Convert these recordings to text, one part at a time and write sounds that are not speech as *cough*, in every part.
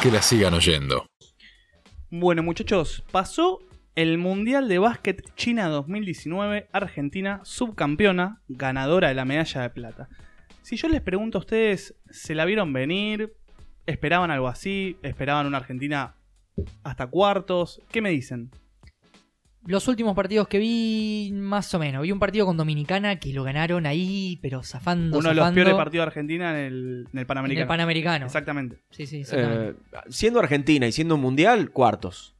que la sigan oyendo. Bueno, muchachos, pasó el Mundial de Básquet China 2019, Argentina subcampeona, ganadora de la medalla de plata. Si yo les pregunto a ustedes, ¿se la vieron venir? ¿Esperaban algo así? ¿Esperaban una Argentina hasta cuartos? ¿Qué me dicen? Los últimos partidos que vi, más o menos. Vi un partido con Dominicana que lo ganaron ahí, pero zafando. Uno de los zafando. peores partidos de Argentina en el, en el En Panamericano. el Panamericano. Exactamente. Sí, sí, exactamente. Eh, siendo Argentina y siendo un mundial, cuartos.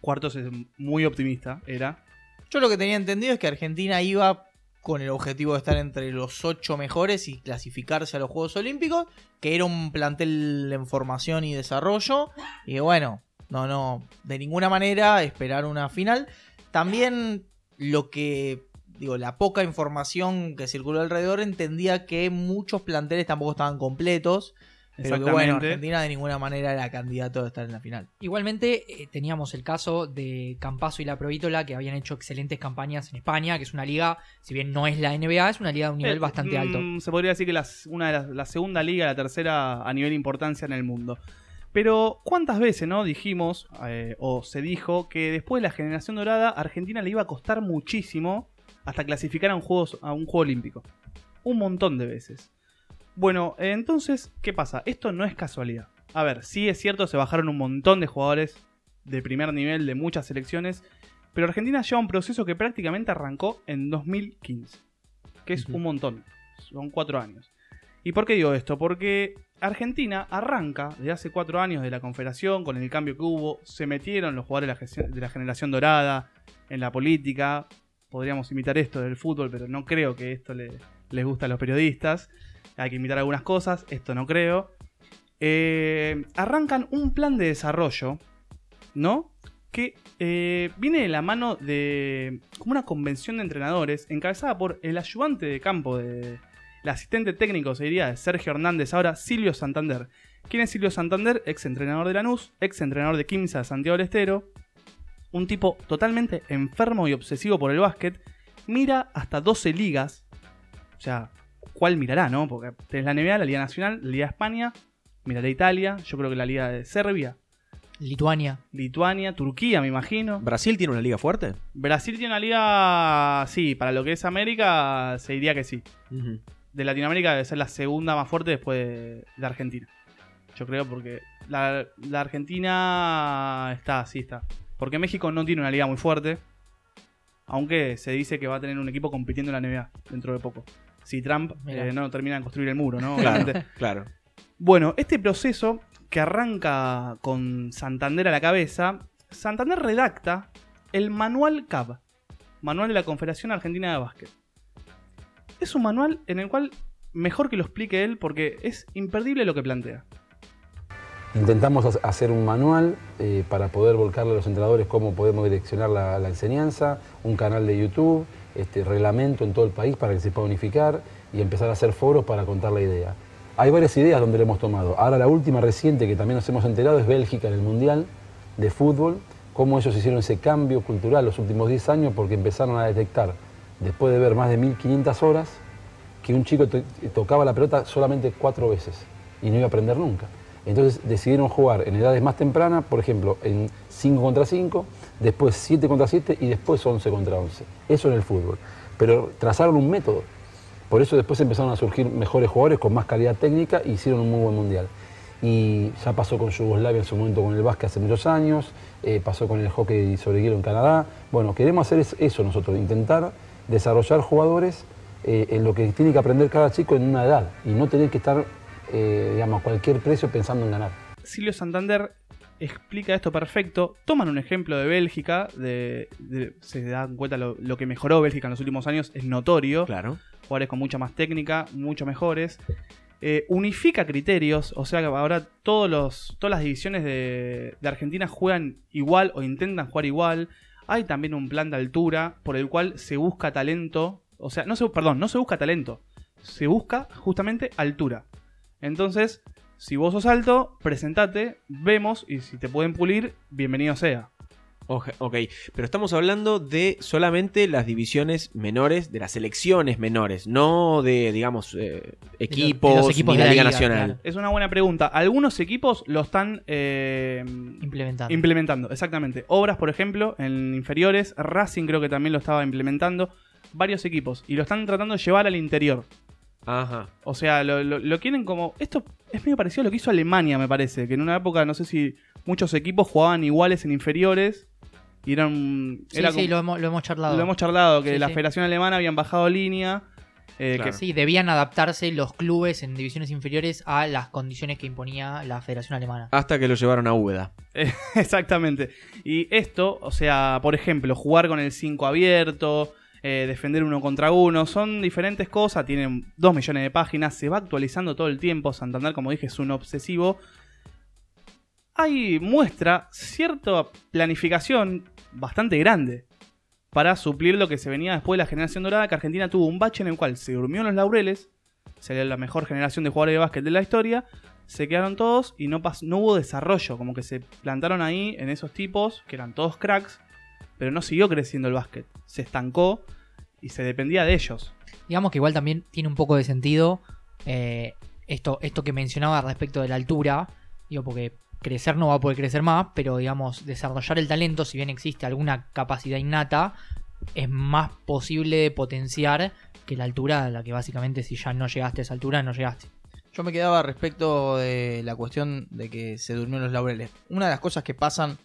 Cuartos es muy optimista, era. Yo lo que tenía entendido es que Argentina iba con el objetivo de estar entre los ocho mejores y clasificarse a los Juegos Olímpicos, que era un plantel en formación y desarrollo. Y que bueno, no, no, de ninguna manera esperar una final. También lo que, digo, la poca información que circuló alrededor entendía que muchos planteles tampoco estaban completos. Pero que bueno. Argentina de ninguna manera era candidato a estar en la final. Igualmente eh, teníamos el caso de Campazo y la Provítola que habían hecho excelentes campañas en España, que es una liga, si bien no es la NBA, es una liga de un nivel Eh, bastante alto. mm, Se podría decir que las- una de las, la segunda liga, la tercera a nivel de importancia en el mundo. Pero, ¿cuántas veces no dijimos, eh, o se dijo, que después de la generación dorada, a Argentina le iba a costar muchísimo hasta clasificar a un, juego, a un juego olímpico? Un montón de veces. Bueno, entonces, ¿qué pasa? Esto no es casualidad. A ver, sí es cierto, se bajaron un montón de jugadores de primer nivel de muchas selecciones, pero Argentina lleva un proceso que prácticamente arrancó en 2015, que es un montón, son cuatro años. ¿Y por qué digo esto? Porque Argentina arranca desde hace cuatro años de la Confederación, con el cambio que hubo, se metieron los jugadores de la, generación dorada en la política, podríamos imitar esto del fútbol, pero no creo que esto le- les guste a los periodistas, hay que imitar algunas cosas, esto no creo. Eh, arrancan un plan de desarrollo, ¿no? Que eh, viene de la mano de como una convención de entrenadores encabezada por el ayudante de campo de el asistente técnico, se diría, de Sergio Hernández, ahora Silvio Santander. ¿Quién es Silvio Santander? Ex entrenador de Lanús, ex entrenador de Quimsa de Santiago del Estero. Un tipo totalmente enfermo y obsesivo por el básquet. Mira hasta 12 ligas. O sea, ¿cuál mirará, no? Porque tenés la NBA, la Liga Nacional, la Liga de España, mirará Italia, yo creo que la Liga de Serbia, Lituania. Lituania, Turquía, me imagino. ¿Brasil tiene una liga fuerte? Brasil tiene una liga, sí, para lo que es América, se diría que sí. De Latinoamérica debe ser la segunda más fuerte después de, de Argentina. Yo creo porque la, la Argentina está, sí está. Porque México no tiene una liga muy fuerte. Aunque se dice que va a tener un equipo compitiendo en la NBA dentro de poco. Si Trump eh, no termina de construir el muro, ¿no? Claro. Bueno, este proceso que arranca con Santander a la cabeza, Santander redacta el Manual CAB, Manual de la Confederación Argentina de Básquet. Es un manual en el cual mejor que lo explique él porque es imperdible lo que plantea. Intentamos ha- hacer un manual eh, para poder volcarle a los entrenadores cómo podemos direccionar la, enseñanza, un canal de YouTube, este, reglamento en todo el país para que se pueda unificar y empezar a hacer foros para contar la idea. Hay varias ideas donde le hemos tomado. Ahora la última reciente que también nos hemos enterado es Bélgica en el Mundial de Fútbol, cómo ellos hicieron ese cambio cultural los últimos 10 años porque empezaron a detectar, después de ver más de 1500 horas, que un chico to- tocaba la pelota solamente cuatro veces y no iba a aprender nunca. Entonces decidieron jugar en edades más tempranas, por ejemplo, en 5 contra 5, después 7 contra 7 y después 11 contra 11. Eso en el fútbol. Pero trazaron un método. Por eso después empezaron a surgir mejores jugadores con más calidad técnica y hicieron un muy buen mundial. Y ya pasó con Yugoslavia en su momento con el básquet hace muchos años, eh, pasó con el hockey sobre hielo en Canadá. Bueno, queremos hacer es- eso nosotros, intentar desarrollar jugadores eh, en lo que tiene que aprender cada chico en una edad y no tener que estar, eh, digamos, a cualquier precio pensando en ganar. Silvio Santander explica esto perfecto. Toman un ejemplo de Bélgica, de, de- se dan cuenta lo, lo que mejoró Bélgica en los últimos años, es notorio. Claro. Jugadores con mucha más técnica, mucho mejores. Eh, unifica criterios, o sea que ahora todos los, todas las divisiones de, de Argentina juegan igual o intentan jugar igual. Hay también un plan de altura por el cual se busca talento. O sea, no se, perdón, no se busca talento. Se busca justamente altura. Entonces, si vos sos alto, presentate, vemos y si te pueden pulir, bienvenido sea. Ok, pero estamos hablando de solamente las divisiones menores, de las selecciones menores, no de, digamos, eh, equipos, de los equipos ni de la la Liga liga, Nacional. claro. Es una buena pregunta. Algunos equipos lo están eh, Implementando. implementando, exactamente. Obras, por ejemplo, en inferiores. Racing creo que también lo estaba implementando. Varios equipos. Y lo están tratando de llevar al interior. Ajá. O sea, lo, lo- lo quieren como. Esto es medio parecido a lo que hizo Alemania, me parece. Que en una época, no sé si muchos equipos jugaban iguales en inferiores. Y eran. sí, era sí, como- lo hemos, lo hemos charlado. lo hemos charlado, que Sí, la sí. Federación Alemana habían bajado línea. eh, Claro. que- Sí, debían adaptarse los clubes en divisiones inferiores a las condiciones que imponía la Federación Alemana. Hasta que lo llevaron a Úbeda. *laughs* Exactamente. Y esto, o sea, por ejemplo, jugar con el 5 abierto, eh, defender uno contra uno, son diferentes cosas, tienen 2 millones de páginas, se va actualizando todo el tiempo, Santander, como dije, es un obsesivo. Hay muestra cierta planificación bastante grande para suplir lo que se venía después de la generación dorada, que Argentina tuvo un bache en el cual se durmió en los laureles, sería la mejor generación de jugadores de básquet de la historia, se quedaron todos y no, no hubo desarrollo, como que se plantaron ahí en esos tipos, que eran todos cracks, pero no siguió creciendo el básquet, se estancó y se dependía de ellos. Digamos que igual también tiene un poco de sentido eh, esto, esto que mencionaba respecto de la altura. Digo, porque crecer no va a poder crecer más, pero digamos, desarrollar el talento, si bien existe alguna capacidad innata, es más posible de potenciar que la altura a la que básicamente si ya no llegaste a esa altura, no llegaste. Yo me quedaba respecto de la cuestión de que se durmió en los laureles. Una de las cosas que pasan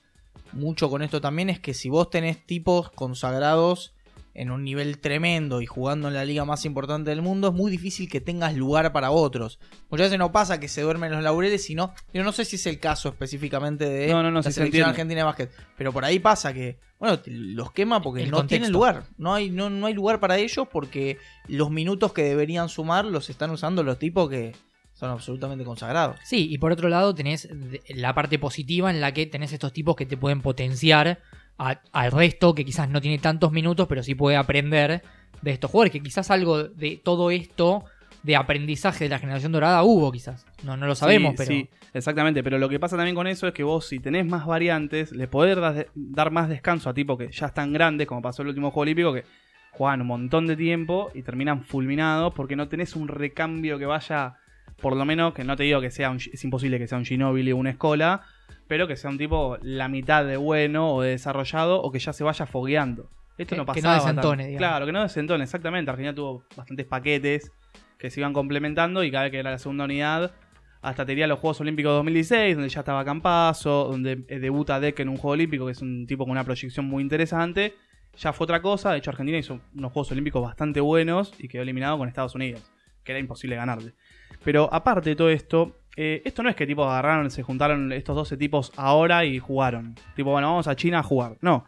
mucho con esto también es que si vos tenés tipos consagrados en un nivel tremendo y jugando en la liga más importante del mundo, es muy difícil que tengas lugar para otros. Muchas veces no pasa que se duermen en los laureles, sino. Yo no sé si es el caso específicamente de No, no, no, la se selección argentina de básquet. Pero por ahí pasa que, bueno, los quema porque El no contexto. tienen lugar. No hay, no, no hay lugar para ellos porque los minutos que deberían sumar los están usando los tipos que son absolutamente consagrados. Sí, y por otro lado tenés la parte positiva en la que tenés estos tipos que te pueden potenciar a- al resto, que quizás no tiene tantos minutos, pero sí puede aprender de estos jugadores, que quizás algo de todo esto de aprendizaje de la generación dorada hubo quizás. No, no lo sabemos, Sí, pero... Sí, exactamente, pero lo que pasa también con eso es que vos si tenés más variantes, le podés dar, dar más descanso a tipos que ya están grandes, como pasó el último Juego Olímpico, que juegan un montón de tiempo y terminan fulminados porque no tenés un recambio que vaya, por lo menos, que no te digo que sea un, es imposible que sea un Ginóbili o una Escola, pero que sea un tipo la mitad de bueno o de desarrollado o que ya se vaya fogueando. Esto Que- no que pasaba. no desentone, digamos. Claro, que no desentone, exactamente. Argentina tuvo bastantes paquetes que se iban complementando y cada vez que era la segunda unidad, hasta tenía los Juegos Olímpicos 2016, donde ya estaba Campazo, donde eh, debuta Deck en un Juego Olímpico, que es un tipo con una proyección muy interesante. Ya fue otra cosa, de hecho Argentina hizo unos Juegos Olímpicos bastante buenos y quedó eliminado con Estados Unidos, que era imposible ganarle. Pero aparte de todo esto, eh, esto no es que tipo agarraron, se juntaron estos 12 tipos ahora y jugaron. Tipo, bueno, vamos a China a jugar. No.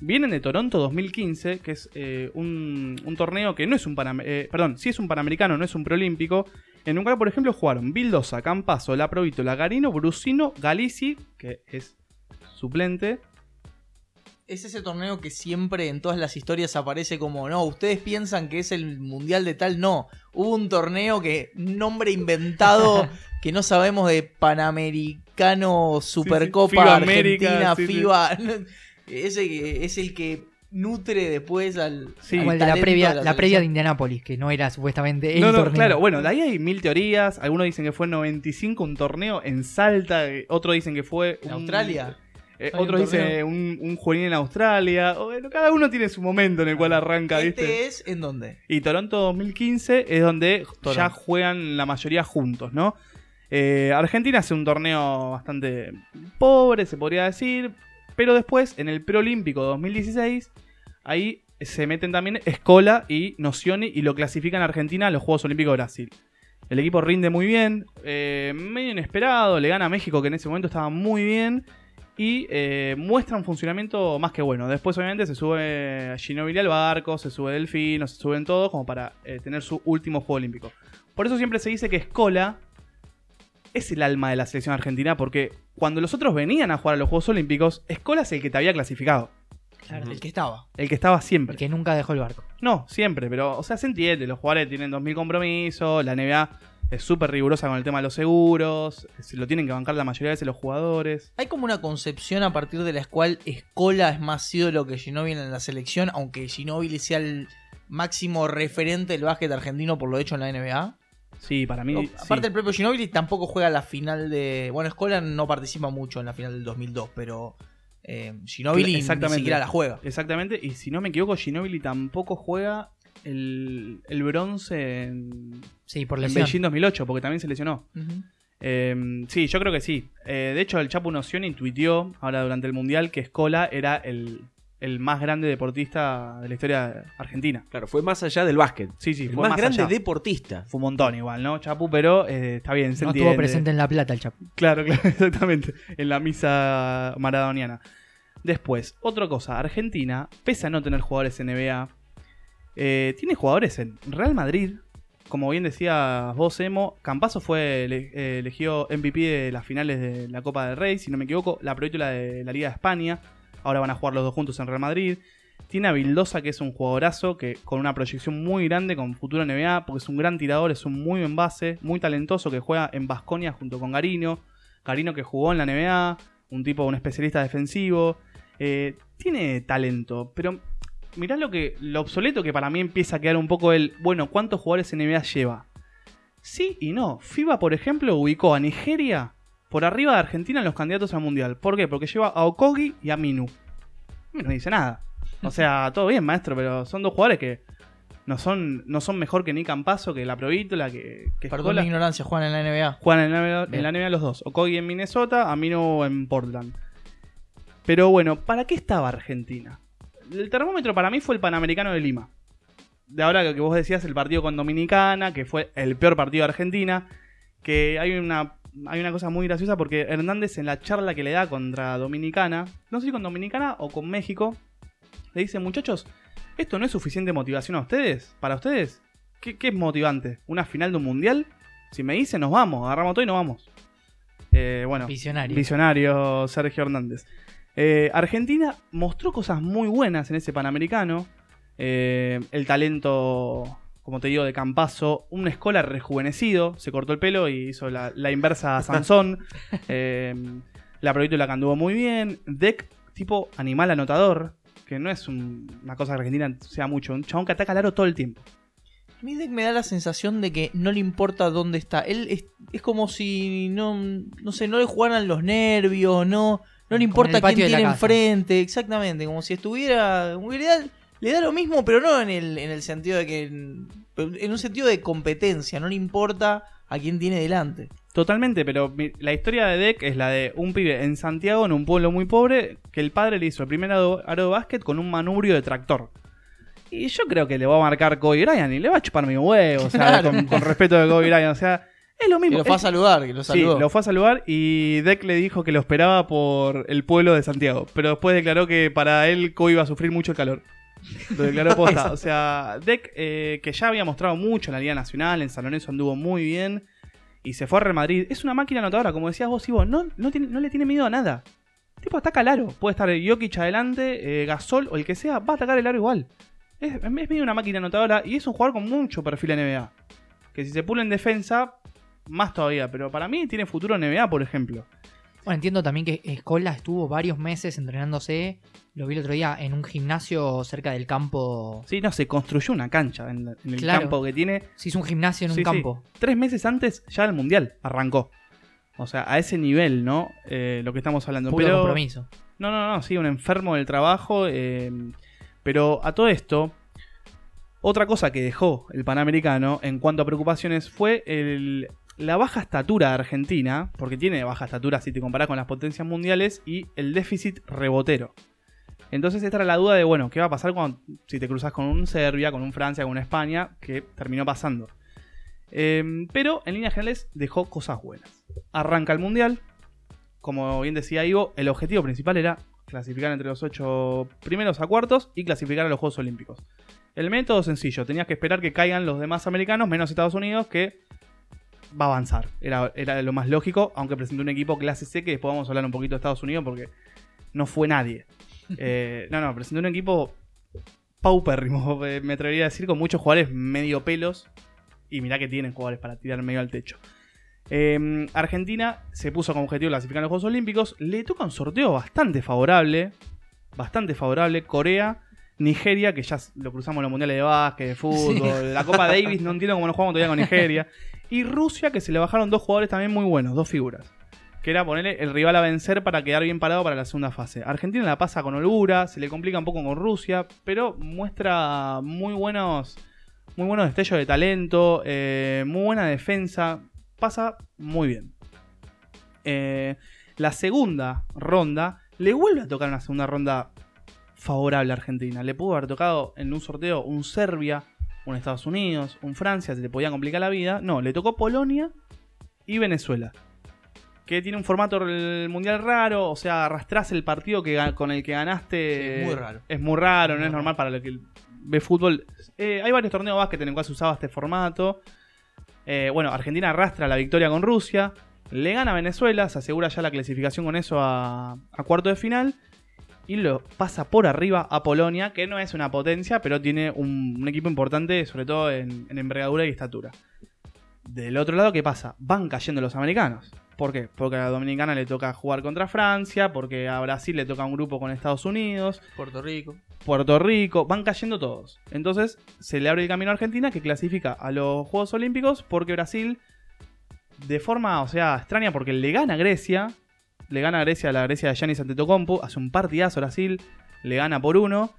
Vienen de Toronto 2015, que es eh, un, torneo que no es un panamericano, perdón, sí es un panamericano, no es un preolímpico, en un cual, por ejemplo, jugaron Bildosa, Campazo, La Provítola, Garino, Brusino, Galici, que es suplente. Es ese torneo que siempre en todas las historias aparece como, no, ustedes piensan que es el mundial de tal, no. Hubo un torneo que, nombre inventado, *laughs* que no sabemos de Panamericano, Supercopa, FIBA Argentina, sí. FIBA. *laughs* Ese que es el que nutre después al. Sí. al Como el de la previa, de la, previa de Indianápolis, que no era supuestamente el no, no, torneo. claro, bueno, de ahí hay mil teorías. Algunos dicen que fue en 95 un torneo en Salta, otros dicen que fue En un- Australia. Eh, otros dicen un, un juvenil en Australia. o, Bueno, cada uno tiene su momento en el cual arranca, ¿viste? Este es en dónde? Y Toronto 2015 es donde ya juegan la mayoría juntos, ¿no? Eh, Argentina hace un torneo bastante pobre, se podría decir. Pero después, en el preolímpico 2016, ahí se meten también Escola y Nocioni y lo clasifican a Argentina a los Juegos Olímpicos de Brasil. El equipo rinde muy bien, eh, medio inesperado, le gana a México que en ese momento estaba muy bien y eh, muestra un funcionamiento más que bueno. Después obviamente se sube Ginobili al barco, se sube Delfino, se suben todos como para eh, tener su último Juego Olímpico. Por eso siempre se dice que Escola es el alma de la selección argentina porque cuando los otros venían a jugar a los Juegos Olímpicos, Escola es el que te había clasificado, Claro, El que estaba. el que estaba siempre. el que nunca dejó el barco. No, siempre, pero, o sea, se entiende. Los jugadores tienen 2.000 compromisos, la NBA Es súper rigurosa con el tema de los seguros. Se lo tienen que bancar la mayoría de veces los jugadores. Hay como una concepción a partir de la cual Escola es más ídolo que Ginóbili en la selección, aunque Ginóbili sea el máximo referente del básquet argentino por lo hecho en la NBA. Sí, para mí. O- sí. Aparte el propio Ginóbili tampoco juega la final de... Bueno, Escola no participa mucho en la final del 2002, pero eh, Ginóbili ni siquiera la juega. Exactamente, y si no me equivoco, Ginobili tampoco juega el, el bronce en, Sí, por en. Beijing 2008, porque también se lesionó. Eh, sí, yo creo que sí. Eh, de hecho, el Chapo Noción tuiteó ahora durante el Mundial que Escola era el, el más grande deportista de la historia argentina. Claro, fue más allá del básquet. Sí, sí, el fue más, grande allá. deportista. Fue un montón igual, ¿no? Chapu, pero eh, está bien, se no entiende. estuvo presente en La Plata el Chapo. Claro, *laughs* claro, exactamente. En la misa maradoniana. Después, otra cosa. Argentina, pese a no tener jugadores en NBA, eh, tiene jugadores en Real Madrid. Como bien decías vos, Emo, Campazo fue eh, elegido MVP de las finales de la Copa del Rey, si no me equivoco, la proyectula de la Liga de España. Ahora van a jugar los dos juntos en Real Madrid. Tiene a Vildosa, que es un jugadorazo, que con una proyección muy grande, con futuro NBA, porque es un gran tirador, es un muy buen base, muy talentoso, que juega en Basconia junto con Garino. Garino que jugó en la NBA, un tipo, un especialista defensivo. Eh, tiene talento, pero mirá lo que lo obsoleto que para mí empieza a quedar un poco el, bueno, ¿cuántos jugadores NBA lleva? Sí y no. FIBA, por ejemplo, ubicó a Nigeria por arriba de Argentina en los candidatos al Mundial. ¿Por qué? Porque lleva a Okogi y a Minu. A no dice nada. O sea, *laughs* todo bien, maestro, pero son dos jugadores que no son, no son mejor que ni Campazo, que la Provítola, que, que Perdón mi ignorancia, juegan en la NBA. Juegan en la, NBA en la NBA los dos. Okogi en Minnesota, Amino en Portland. Pero bueno, ¿para qué estaba Argentina? El termómetro para mí fue el Panamericano de Lima. De ahora que vos decías el partido con Dominicana, que fue el peor partido de Argentina. Que hay una, hay una cosa muy graciosa porque Hernández en la charla que le da contra Dominicana, no sé si con Dominicana o con México, le dice, muchachos, ¿esto no es suficiente motivación a ustedes? ¿Para ustedes? ¿Qué, qué es motivante? ¿Una final de un mundial? Si me dicen, nos vamos, agarramos todo y nos vamos. Eh, bueno, Visionario. visionario Sergio Hernández. Eh, Argentina mostró cosas muy buenas en ese Panamericano. Eh, el talento, como te digo, de Campazo. Un escola rejuvenecido. Se cortó el pelo y hizo la, la inversa a *laughs* Sansón. Eh, la proyecto que anduvo muy bien. Deck, tipo animal anotador. Que no es un- una cosa que Argentina sea mucho. Un chabón que ataca al aro todo el tiempo. A mí Deck me da la sensación de que no le importa dónde está. Él es, es como si no, no sé, no le jugaran los nervios, no, no le importa quién tiene enfrente, exactamente, como si estuviera, le da, le da lo mismo, pero no en el, en el sentido de que, en un sentido de competencia, no le importa a quién tiene delante. Totalmente, pero la historia de Deck es la de un pibe en Santiago, en un pueblo muy pobre, que el padre le hizo el primer aro, aro de básquet con un manubrio de tractor. Y yo creo que le va a marcar Kobe Bryant y le va a chupar mi huevo, o sea, *laughs* Claro. con, con respeto de Kobe Bryant. O sea, es lo Que mismo. lo fue a saludar, que lo Sí, saludó. lo fue a saludar y Deck le dijo que lo esperaba por el pueblo de Santiago. Pero después declaró que para él Kobe iba a sufrir mucho el calor. Lo declaró *laughs* posta. O sea, Deck, eh, que ya había mostrado mucho en la Liga Nacional, en San Lorenzo anduvo muy bien. Y se fue a Real Madrid. Es una máquina anotadora, como decías vos, Ivo. No, no, tiene- no le tiene miedo a nada. El tipo ataca el aro. Puede estar Jokic adelante, eh, Gasol o el que sea, va a atacar el aro igual. Es, es medio una máquina anotadora y es un jugador con mucho perfil en NBA. Que si se pula en defensa, más todavía. Pero para mí tiene futuro en NBA, por ejemplo. Bueno, entiendo también que Escola estuvo varios meses entrenándose. Lo vi el otro día en un gimnasio cerca del campo. Sí, no, se construyó una cancha en, en el Claro. campo que tiene. Se hizo un gimnasio en Sí, un sí. campo. Tres meses antes ya el Mundial arrancó. O sea, a ese nivel, ¿no? Eh, lo que estamos hablando. Puro Pero, compromiso. No, no, no, sí, un enfermo del trabajo. eh, pero a todo esto, otra cosa que dejó el Panamericano en cuanto a preocupaciones fue el- la baja estatura de Argentina, porque tiene baja estatura si te comparás con las potencias mundiales, y el déficit rebotero. Entonces esta era la duda de, bueno, ¿qué va a pasar cuando, si te cruzas con un Serbia, con un Francia, con una España? Que terminó pasando. Eh, pero en líneas generales dejó cosas buenas. Arranca el Mundial. Como bien decía Ivo, el objetivo principal era clasificar entre los ocho primeros a cuartos y clasificar a los Juegos Olímpicos. El método sencillo, tenías que esperar que caigan los demás americanos, menos Estados Unidos, que va a avanzar. Era, era lo más lógico, aunque presentó un equipo clase C, que después vamos a hablar un poquito de Estados Unidos, porque no fue nadie. *laughs* Eh, no, no, presentó un equipo paupérrimo, *laughs* eh, me atrevería a decir, con muchos jugadores medio pelos. Y mirá que tienen jugadores para tirar medio al techo. Eh, Argentina se puso como objetivo clasificar a los Juegos Olímpicos. Le toca un sorteo bastante favorable. Bastante favorable. Corea, Nigeria, que ya lo cruzamos en los mundiales de básquet, de fútbol. La Copa Davis, no entiendo cómo no jugamos todavía con Nigeria. *laughs* Y Rusia, que se le bajaron dos jugadores también muy buenos, dos figuras. Que era ponerle el rival a vencer para quedar bien parado para la segunda fase. Argentina la pasa con holgura, se le complica un poco con Rusia, pero muestra muy buenos, muy buenos destellos de talento, eh, muy buena defensa. Pasa muy bien. Eh, la segunda ronda le vuelve a tocar una segunda ronda favorable a Argentina. Le pudo haber tocado en un sorteo un Serbia, un Estados Unidos, un Francia, se le podía complicar la vida. No, le tocó Polonia y Venezuela. Que tiene un formato mundial raro, o sea, arrastrás el partido que, con el que ganaste. Sí, muy raro. Es muy raro, no es normal para lo que ve fútbol. Eh, hay varios torneos de básquet en el cual se usaba este formato. Eh, bueno, Argentina arrastra la victoria con Rusia. Le gana a Venezuela, se asegura ya la clasificación con eso a, a cuarto de final. Y lo pasa por arriba a Polonia, que no es una potencia, pero tiene un, un equipo importante, sobre todo en, en envergadura y estatura. Del otro lado, ¿qué pasa? Van cayendo los americanos. ¿Por qué? Porque a la Dominicana le toca jugar contra Francia, porque a Brasil le toca un grupo con Estados Unidos, Puerto Rico. Puerto Rico, van cayendo todos. Entonces se le abre el camino a Argentina que clasifica a los Juegos Olímpicos porque Brasil, de forma, o sea, extraña, porque le gana a Grecia, le gana a Grecia a la Grecia de Giannis Antetokounmpo, hace un partidazo Brasil, le gana por uno,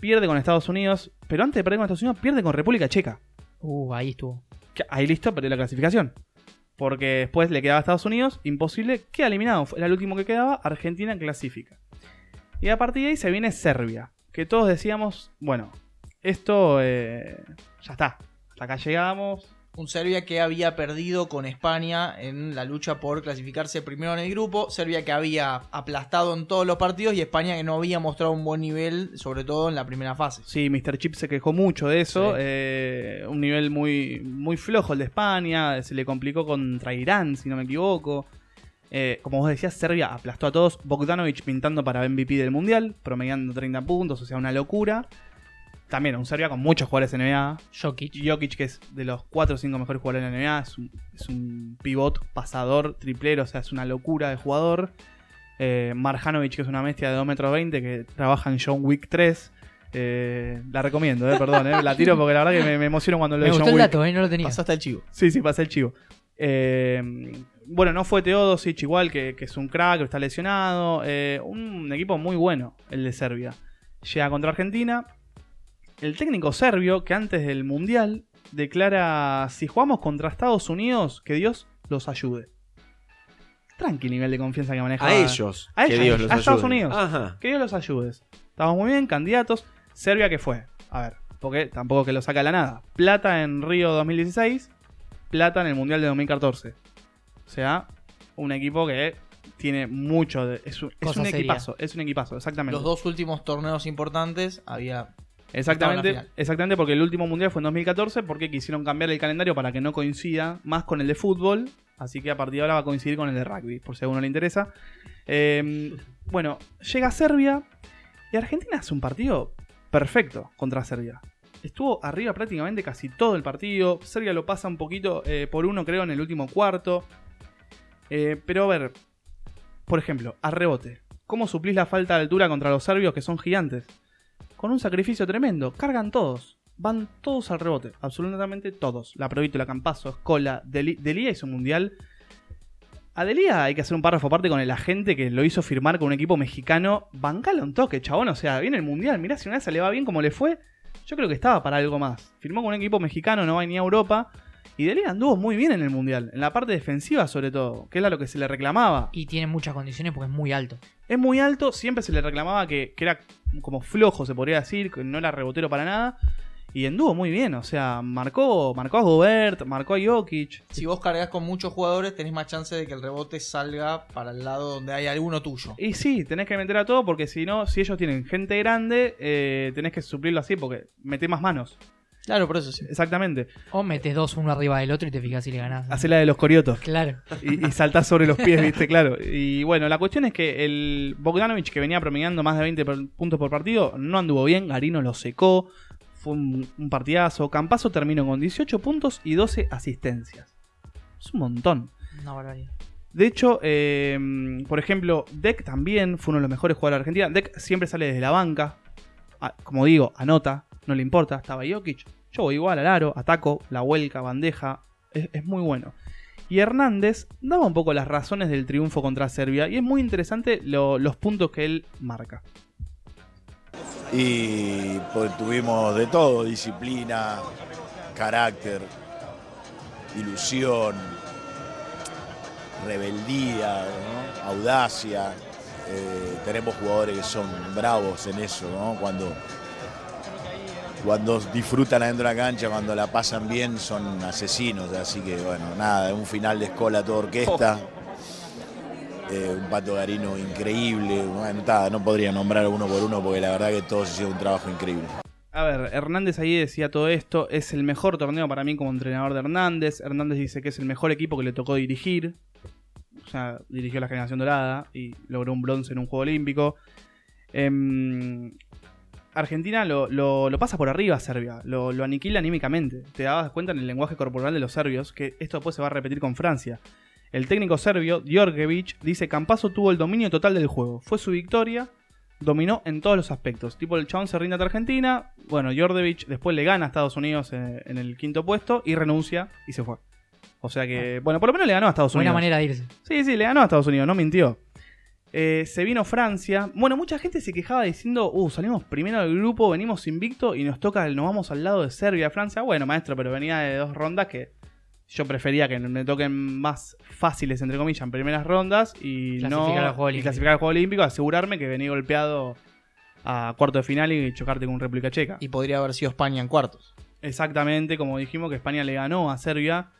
pierde con Estados Unidos, pero antes de perder con Estados Unidos pierde con República Checa. Uh, ahí estuvo. Que Ahí listo, perdió la clasificación. Porque después le quedaba a Estados Unidos, imposible, queda eliminado. Era el último que quedaba, Argentina clasifica. Y a partir de ahí se viene Serbia. Que todos decíamos, bueno, esto eh, ya está. Hasta acá llegamos. Un Serbia que había perdido con España en la lucha por clasificarse primero en el grupo. Serbia que había aplastado en todos los partidos y España que no había mostrado un buen nivel, sobre todo en la primera fase. Sí, Mr. Chip se quejó mucho de eso. Sí. eh, un nivel muy, muy flojo el de España. Se le complicó contra Irán, si no me equivoco. Eh, como vos decías, Serbia aplastó a todos. Bogdanovic pintando para MVP del Mundial, promediando 30 puntos, o sea, una locura. También un Serbia con muchos jugadores NBA. Jokic. Jokic, que es de los 4 o 5 mejores jugadores de la NBA, es un, es un pivot, pasador, triplero, o sea, es una locura de jugador. Eh, Marjanovic, que es una bestia de 2 metros 20, que trabaja en John Wick 3. Eh, la recomiendo, eh, perdón, eh, la tiro porque la verdad que me, me emociono cuando lo Me de gustó John el Wick. dato, ¿eh? No lo tenía. Pasaste al chivo. Sí, sí, pasa el chivo. Eh, bueno, no fue Teodosic igual, que, que es un crack, que está lesionado. Eh, un equipo muy bueno, el de Serbia. Llega contra Argentina. El técnico serbio, que antes del Mundial, declara, si jugamos contra Estados Unidos, que Dios los ayude. Tranqui nivel de confianza que maneja. A ellos. A que ellos, Dios los a Estados ayude. Unidos. Ajá. Que Dios los ayude. Estamos muy bien, candidatos. Serbia, ¿qué fue? A ver, porque tampoco que lo saca la nada. Plata en Río 2016, plata en el Mundial de 2014. O sea, un equipo que tiene mucho de. Es un, es un equipazo, es un equipazo, exactamente. Los dos últimos torneos importantes había. Exactamente, exactamente porque el último mundial fue en 2014 porque quisieron cambiar el calendario para que no coincida más con el de fútbol. Así que a partir de ahora va a coincidir con el de rugby, por si a uno le interesa. Eh, bueno, llega Serbia y Argentina hace un partido perfecto contra Serbia. Estuvo arriba prácticamente casi todo el partido. Serbia lo pasa un poquito eh, por uno, creo, en el último cuarto. Eh, pero a ver, por ejemplo, a rebote. ¿Cómo suplís la falta de altura contra los serbios que son gigantes? Con un sacrificio tremendo. Cargan todos. Van todos al rebote. Absolutamente todos. La Provítola, Campazo, Escola, Deli- Delía hizo un mundial. A Delía hay que hacer un párrafo aparte con el agente que lo hizo firmar con un equipo mexicano. Bancala un toque, chabón. O sea, viene el mundial. Mirá, si una vez se le va bien como le fue. Yo creo que estaba para algo más. Firmó con un equipo mexicano, no va ni a Europa. Y Delía anduvo muy bien en el mundial. En la parte defensiva, sobre todo. Que era lo que se le reclamaba. Y tiene muchas condiciones porque es muy alto. Es muy alto, siempre se le reclamaba que, que era como flojo, se podría decir, que no era rebotero para nada. Y anduvo muy bien, o sea, marcó, marcó a Gobert, marcó a Jokic. Si vos cargas con muchos jugadores, tenés más chance de que el rebote salga para el lado donde hay alguno tuyo. Y sí, tenés que meter a todo porque si no, si ellos tienen gente grande, eh, tenés que suplirlo así porque metés más manos. Claro, por eso sí. Exactamente. O metes dos uno arriba del otro y te fijas si le ganás. Hacé la de los coriotos. Claro. y, y saltás sobre los pies, *laughs* viste, claro. Y bueno, la cuestión es que el Bogdanovich, que venía promediando más de 20 per- puntos por partido, no anduvo bien. Garino lo secó. fue un, un partidazo. Campazo terminó con 18 puntos y 12 asistencias. Es un montón. Una barbaridad. De hecho, eh, por ejemplo, Deck también fue uno de los mejores jugadores de Argentina. Deck siempre sale desde la banca. Ah, como digo, anota, no le importa. Estaba Jokic. Yo voy igual al aro, ataco, la vuelca, bandeja. Es, muy bueno. Y Hernández daba un poco las razones del triunfo contra Serbia. Y es muy interesante lo- los puntos que él marca. y pues, tuvimos de todo, disciplina, carácter, ilusión, rebeldía, audacia. Eh, tenemos jugadores que son bravos en eso, ¿no? Cuando, cuando disfrutan adentro de la cancha, cuando la pasan bien, son asesinos. Así que bueno, nada, un final de escola a toda orquesta. Eh, un Pato Garino increíble. Bueno, está, no podría nombrar uno por uno porque la verdad que todos hicieron un trabajo increíble. A ver, Hernández ahí decía todo esto. Es el mejor torneo para mí como entrenador de Hernández. Hernández dice que es el mejor equipo que le tocó dirigir. O sea, dirigió la generación dorada y logró un bronce en un juego olímpico. Em, Argentina lo, lo- lo pasa por arriba a Serbia. Lo, lo aniquila anímicamente. Te dabas cuenta en el lenguaje corporal de los serbios que esto después se va a repetir con Francia. El técnico serbio, Djordjevic, dice Campazo tuvo el dominio total del juego. Fue su victoria dominó en todos los aspectos. Tipo, el chabón se rinde ante Argentina. Bueno, Jordevich después le gana a Estados Unidos eh, en el quinto puesto y renuncia y se fue. O sea que, bueno, por lo menos le ganó a Estados Buena Unidos. manera de irse. Sí, sí, le ganó a Estados Unidos, no mintió. Eh, se vino Francia. Bueno, mucha gente se quejaba diciendo, uh, salimos primero del grupo, venimos invicto y nos toca, nos vamos al lado de Serbia, Francia. Bueno, maestro, pero venía de dos rondas que yo prefería que me toquen más fáciles, entre comillas, en primeras rondas y Clasificar no al Juego y clasificar al Juego Olímpico, asegurarme que venía golpeado a cuarto de final y chocarte con República Checa. Y podría haber sido España en cuartos. Exactamente, como dijimos, que España le ganó a Serbia,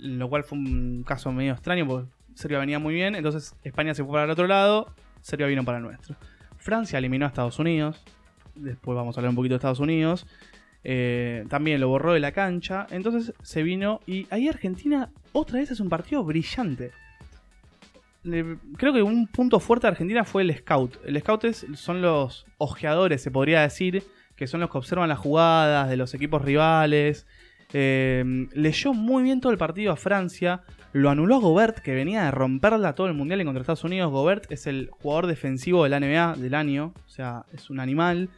lo cual fue un caso medio extraño porque Serbia venía muy bien, entonces España se fue para el otro lado, Serbia vino para el nuestro. Francia eliminó a Estados Unidos, después vamos a hablar un poquito de Estados Unidos, eh, también lo borró de la cancha, entonces se vino y ahí Argentina otra vez es un partido brillante. Creo que un punto fuerte de Argentina fue el scout. El scout son los ojeadores, se podría decir, que son los que observan las jugadas de los equipos rivales. Eh, leyó muy bien todo el partido a Francia. Lo anuló a Gobert, que venía de romperla todo el mundial en contra Estados Unidos. Gobert es el jugador defensivo de la NBA del año. O sea, es un animal.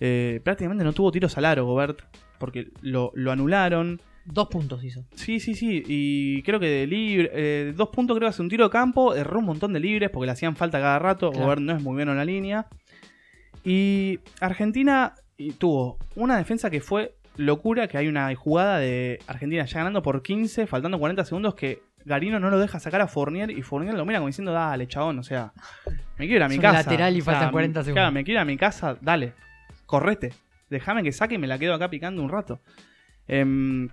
Eh, prácticamente no tuvo tiros al aro, Gobert. Porque lo, lo anularon. Dos puntos hizo. Sí, sí, sí. Y creo que de libre. eh, dos puntos, creo que hace un tiro de campo. Erró un montón de libres porque le hacían falta cada rato. Claro. Gobert no es muy bueno en la línea. Y Argentina tuvo una defensa que fue locura. Que hay una jugada de Argentina ya ganando por 15, faltando 40 segundos. Que Garino no lo deja sacar a Fournier. Y Fournier lo mira como diciendo: Dale, chabón. O sea, me quiero ir a mi Es casa. lateral y O sea, faltan 40 me- segundos. Claro, me quiero ir a mi casa. Dale, correte. Déjame que saque y me la quedo acá picando un rato. Em,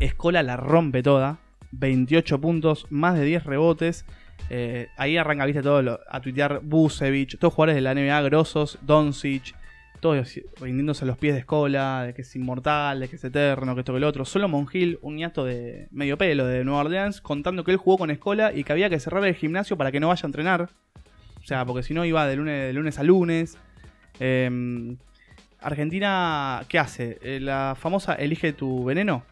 Escola la rompe toda. 28 puntos, más de 10 rebotes. Eh, ahí arranca, viste, todo lo- a tuitear Busevich, todos jugadores de la NBA grosos, Doncic, todos rindiéndose a los pies de Escola, de que es inmortal, de que es eterno, que esto que el otro. Solo Mongil, un ñato de medio pelo de Nueva Orleans, contando que él jugó con Escola y que había que cerrar el gimnasio para que no vaya a entrenar. O sea, porque si no iba de lunes, de lunes a lunes. Em, Argentina, ¿qué hace? Eh, la famosa elige tu veneno.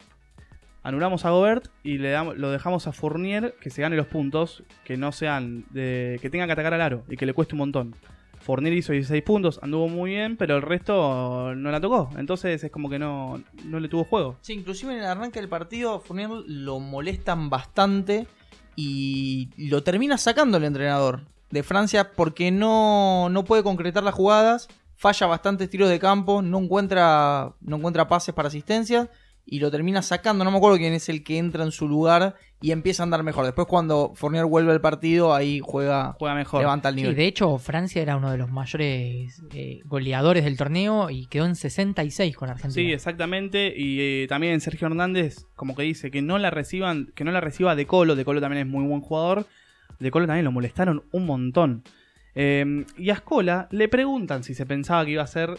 Anulamos a Gobert y le damos, lo dejamos a Fournier que se gane los puntos, que no sean de, que tenga que atacar al aro y que le cueste un montón. Fournier hizo 16 puntos, anduvo muy bien, pero el resto no la tocó. Entonces es como que no, no le tuvo juego. Sí, inclusive en el arranque del partido Fournier lo molestan bastante y lo termina sacando el entrenador de Francia porque no, no puede concretar las jugadas, falla bastantes tiros de campo, no encuentra, no encuentra pases para asistencias y lo termina sacando. No me acuerdo quién es el que entra en su lugar y empieza a andar mejor. Después cuando Fournier vuelve al partido, ahí juega, Juega mejor. levanta el Sí, nivel. de hecho, Francia era uno de los mayores eh, goleadores del torneo y quedó en 66 con Argentina. Sí, exactamente. Y eh, también Sergio Hernández, como que dice que no la reciban, que no la reciba De Colo. De Colo también es muy buen jugador. De Colo también lo molestaron un montón. Eh, y a Escola le preguntan si se pensaba que iba a ser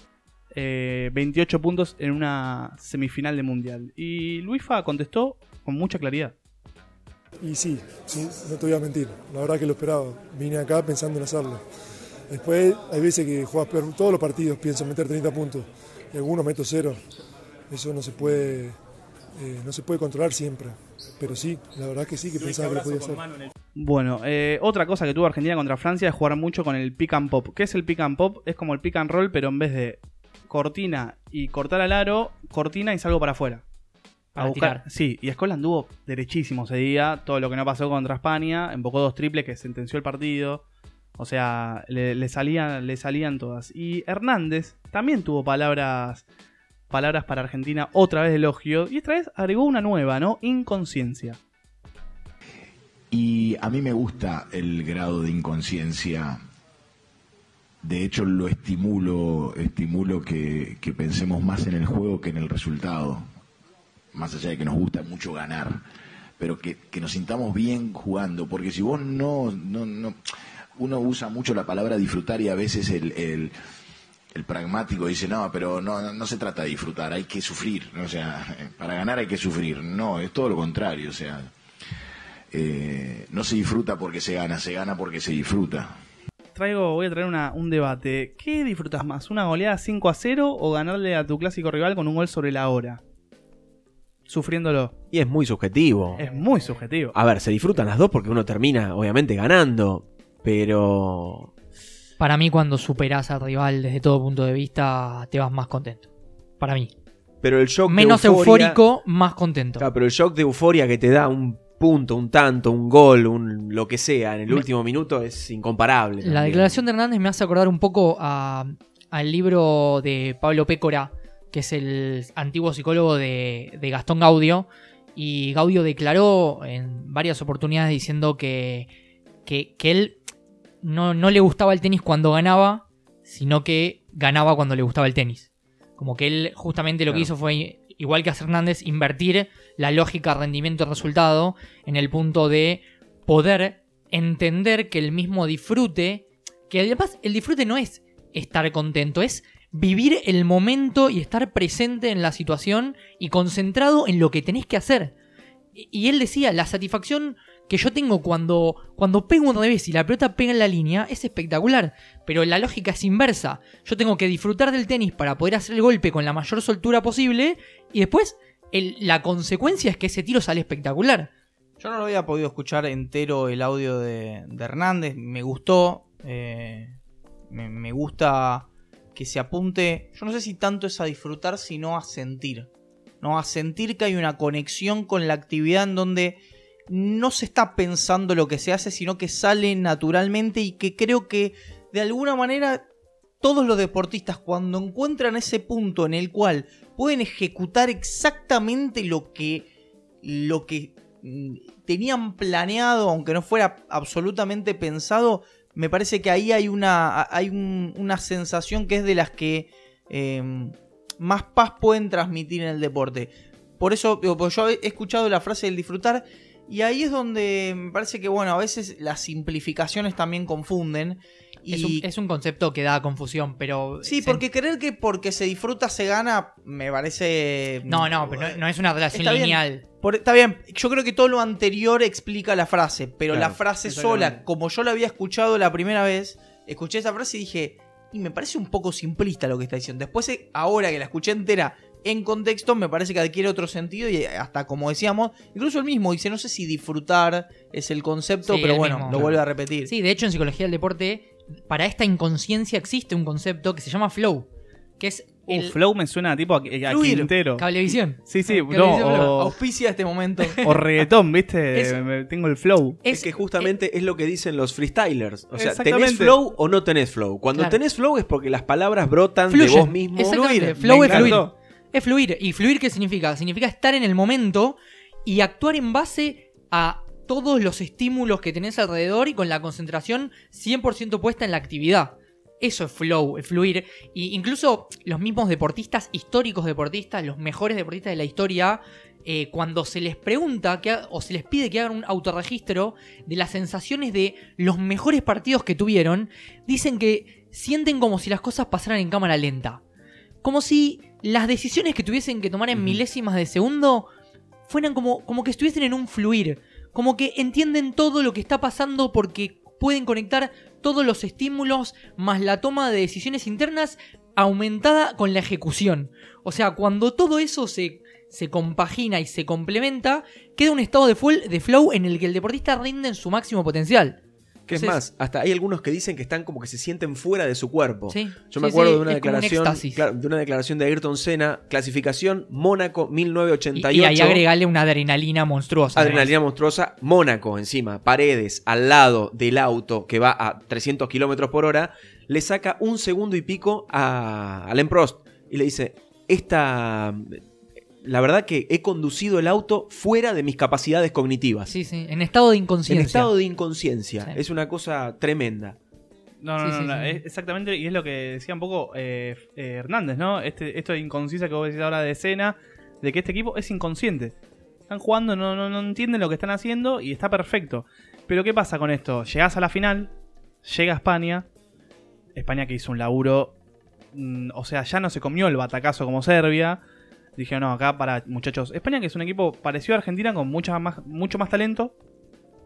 eh, 28 puntos en una semifinal de mundial. Y Luifa contestó con mucha claridad. Y sí, sí, no te voy a mentir, la verdad que lo esperaba. Vine acá pensando en hacerlo. Después hay veces que juegas peor, todos los partidos pienso meter 30 puntos, y algunos meto cero. Eso no se puede, eh, no se puede controlar siempre. Pero sí, la verdad que sí, que pensaba que lo podía hacer. Bueno, eh, otra cosa que tuvo Argentina contra Francia es jugar mucho con el pick and pop. ¿Qué es el pick and pop? Es como el pick and roll, pero en vez de cortina y cortar al aro, cortina y salgo para afuera. A buscar. tirar. Sí, y Escola anduvo derechísimo ese día. Todo lo que no pasó contra España. Embocó dos triples que sentenció el partido. O sea, le, le salían, le salían todas. Y Hernández también tuvo palabras, palabras para Argentina, otra vez de elogio. Y esta vez agregó una nueva, ¿no? Inconsciencia. Y a mí me gusta el grado de inconsciencia. De hecho, lo estimulo, estimulo que, que pensemos más en el juego que en el resultado. Más allá de que nos gusta mucho ganar. Pero que, que nos sintamos bien jugando. Porque si vos no, no, no. Uno usa mucho la palabra disfrutar y a veces el, el, pragmático dice, no, pero no, no, no se trata de disfrutar, hay que sufrir. O sea, para ganar hay que sufrir. No, es todo lo contrario. O sea, eh, no se disfruta porque se gana, se gana porque se disfruta. Traigo, voy a traer una- un debate. ¿Qué disfrutas más? ¿Una goleada 5 a 0 o ganarle a tu clásico rival con un gol sobre la hora? Sufriéndolo. Y es muy subjetivo. Es muy subjetivo. A ver, se disfrutan las dos porque uno termina, obviamente, ganando. Pero. Para mí, cuando superás al rival desde todo punto de vista, te vas más contento. Para mí. Pero el shock de Menos euforia- eufórico, más contento. Claro, pero el shock de euforia que te da un punto, un tanto, un gol, un lo que sea en el Me- último minuto es incomparable. La también. declaración de Hernández me hace acordar un poco a- al libro de Pablo Pécora, que es el antiguo psicólogo de, de Gastón Gaudio. Y Gaudio declaró en varias oportunidades diciendo que, que, que él no, no le gustaba el tenis cuando ganaba, sino que ganaba cuando le gustaba el tenis. Como que él justamente lo que hizo fue, igual que a Hernández, invertir la lógica rendimiento-resultado en el punto de poder entender que el mismo disfrute, que además el disfrute no es estar contento, es vivir el momento y estar presente en la situación y concentrado en lo que tenés que hacer. Y él decía, la satisfacción que yo tengo cuando, cuando pego un revés y la pelota pega en la línea es espectacular, pero la lógica es inversa. Yo tengo que disfrutar del tenis para poder hacer el golpe con la mayor soltura posible y después la consecuencia es que ese tiro sale espectacular. Yo no lo había podido escuchar entero el audio de, de Hernández. Me gustó. eh, me gusta que se apunte. Yo no sé si tanto es a disfrutar, sino a sentir. ¿no? A sentir que hay una conexión con la actividad en donde no se está pensando lo que se hace, sino que sale naturalmente y que creo que de alguna manera todos los deportistas cuando encuentran ese punto en el cual pueden ejecutar exactamente lo que lo que mm, tenían planeado, aunque no fuera absolutamente pensado, me parece que ahí hay una, hay un- una sensación que es de las que eh, más paz pueden transmitir en el deporte. Por eso, porque yo he escuchado la frase del disfrutar y ahí es donde me parece que, bueno, a veces las simplificaciones también confunden. Y... Es, un, es un concepto que da confusión, pero... Sí, se- porque creer que porque se disfruta se gana, me parece... No, no, pero no, no es una relación Está bien. lineal. Por- está bien, yo creo que todo lo anterior explica la frase, pero Claro, la frase sola, como yo la había escuchado la primera vez, escuché esa frase y dije, y me parece un poco simplista lo que está diciendo. Después, eh, ahora que la escuché entera en contexto, me parece que adquiere otro sentido y hasta como decíamos, incluso el mismo dice, no sé si disfrutar es el concepto, Sí, pero el bueno, mismo. lo vuelve a repetir. Sí, de hecho en psicología del deporte, para esta inconsciencia existe un concepto que se llama flow, que es Uh, el flow me suena tipo a, a. Quintero. cablevisión. Sí, sí, *laughs* Cablevisión, no, flow. o, Auspicia este momento. *laughs* o reggaetón, ¿viste? Es- Me- tengo el flow. Es que justamente es lo que dicen los freestylers. O sea, ¿tenés flow o no tenés flow? Cuando Claro. tenés flow es porque las palabras brotan Fluyen. de vos mismo. Fluir. Flow es fluir. Es fluir. ¿Y fluir qué significa? Significa estar en el momento y actuar en base a todos los estímulos que tenés alrededor y con la concentración 100% puesta en la actividad. Eso es flow, es fluir. Y incluso los mismos deportistas, históricos deportistas, los mejores deportistas de la historia, eh, cuando se les pregunta que o se les pide que hagan un autorregistro de las sensaciones de los mejores partidos que tuvieron, dicen que sienten como si las cosas pasaran en cámara lenta. Como si las decisiones que tuviesen que tomar en milésimas de segundo fueran como, como que estuviesen en un fluir. Como que entienden todo lo que está pasando porque pueden conectar todos los estímulos más la toma de decisiones internas aumentada con la ejecución. O sea, cuando todo eso se, se compagina y se complementa, queda un estado de, de flow en el que el deportista rinde en su máximo potencial. Que es más, hasta hay algunos que dicen que están como que se sienten fuera de su cuerpo. Sí, Yo me sí, acuerdo de una un declaración, claro, de una declaración de Ayrton Senna, clasificación Mónaco Y, 1988. y ahí agregarle una adrenalina monstruosa. Adrenalina monstruosa, Mónaco encima, paredes al lado del auto que va a 300 kilómetros por hora, le saca un segundo y pico a Alain Prost y le dice: Esta. La verdad que he conducido el auto fuera de mis capacidades cognitivas. Sí, sí, en estado de en inconsciencia. estado de inconsciencia. Sí. Es una cosa tremenda. No, no, Sí, no, sí, no, sí. es exactamente, y es lo que decía un poco eh, eh, Hernández, ¿no? Este, esto de inconsciencia que vos decís ahora de escena, de que este equipo es inconsciente. Están jugando, no, no, no entienden lo que están haciendo y está perfecto. Pero ¿qué pasa con esto? Llegás a la final, llega España, España que hizo un laburo, mm, o sea, ya no se comió el batacazo como Serbia. Dije, no, acá para muchachos. España que es un equipo parecido a Argentina con mucha más, mucho más talento,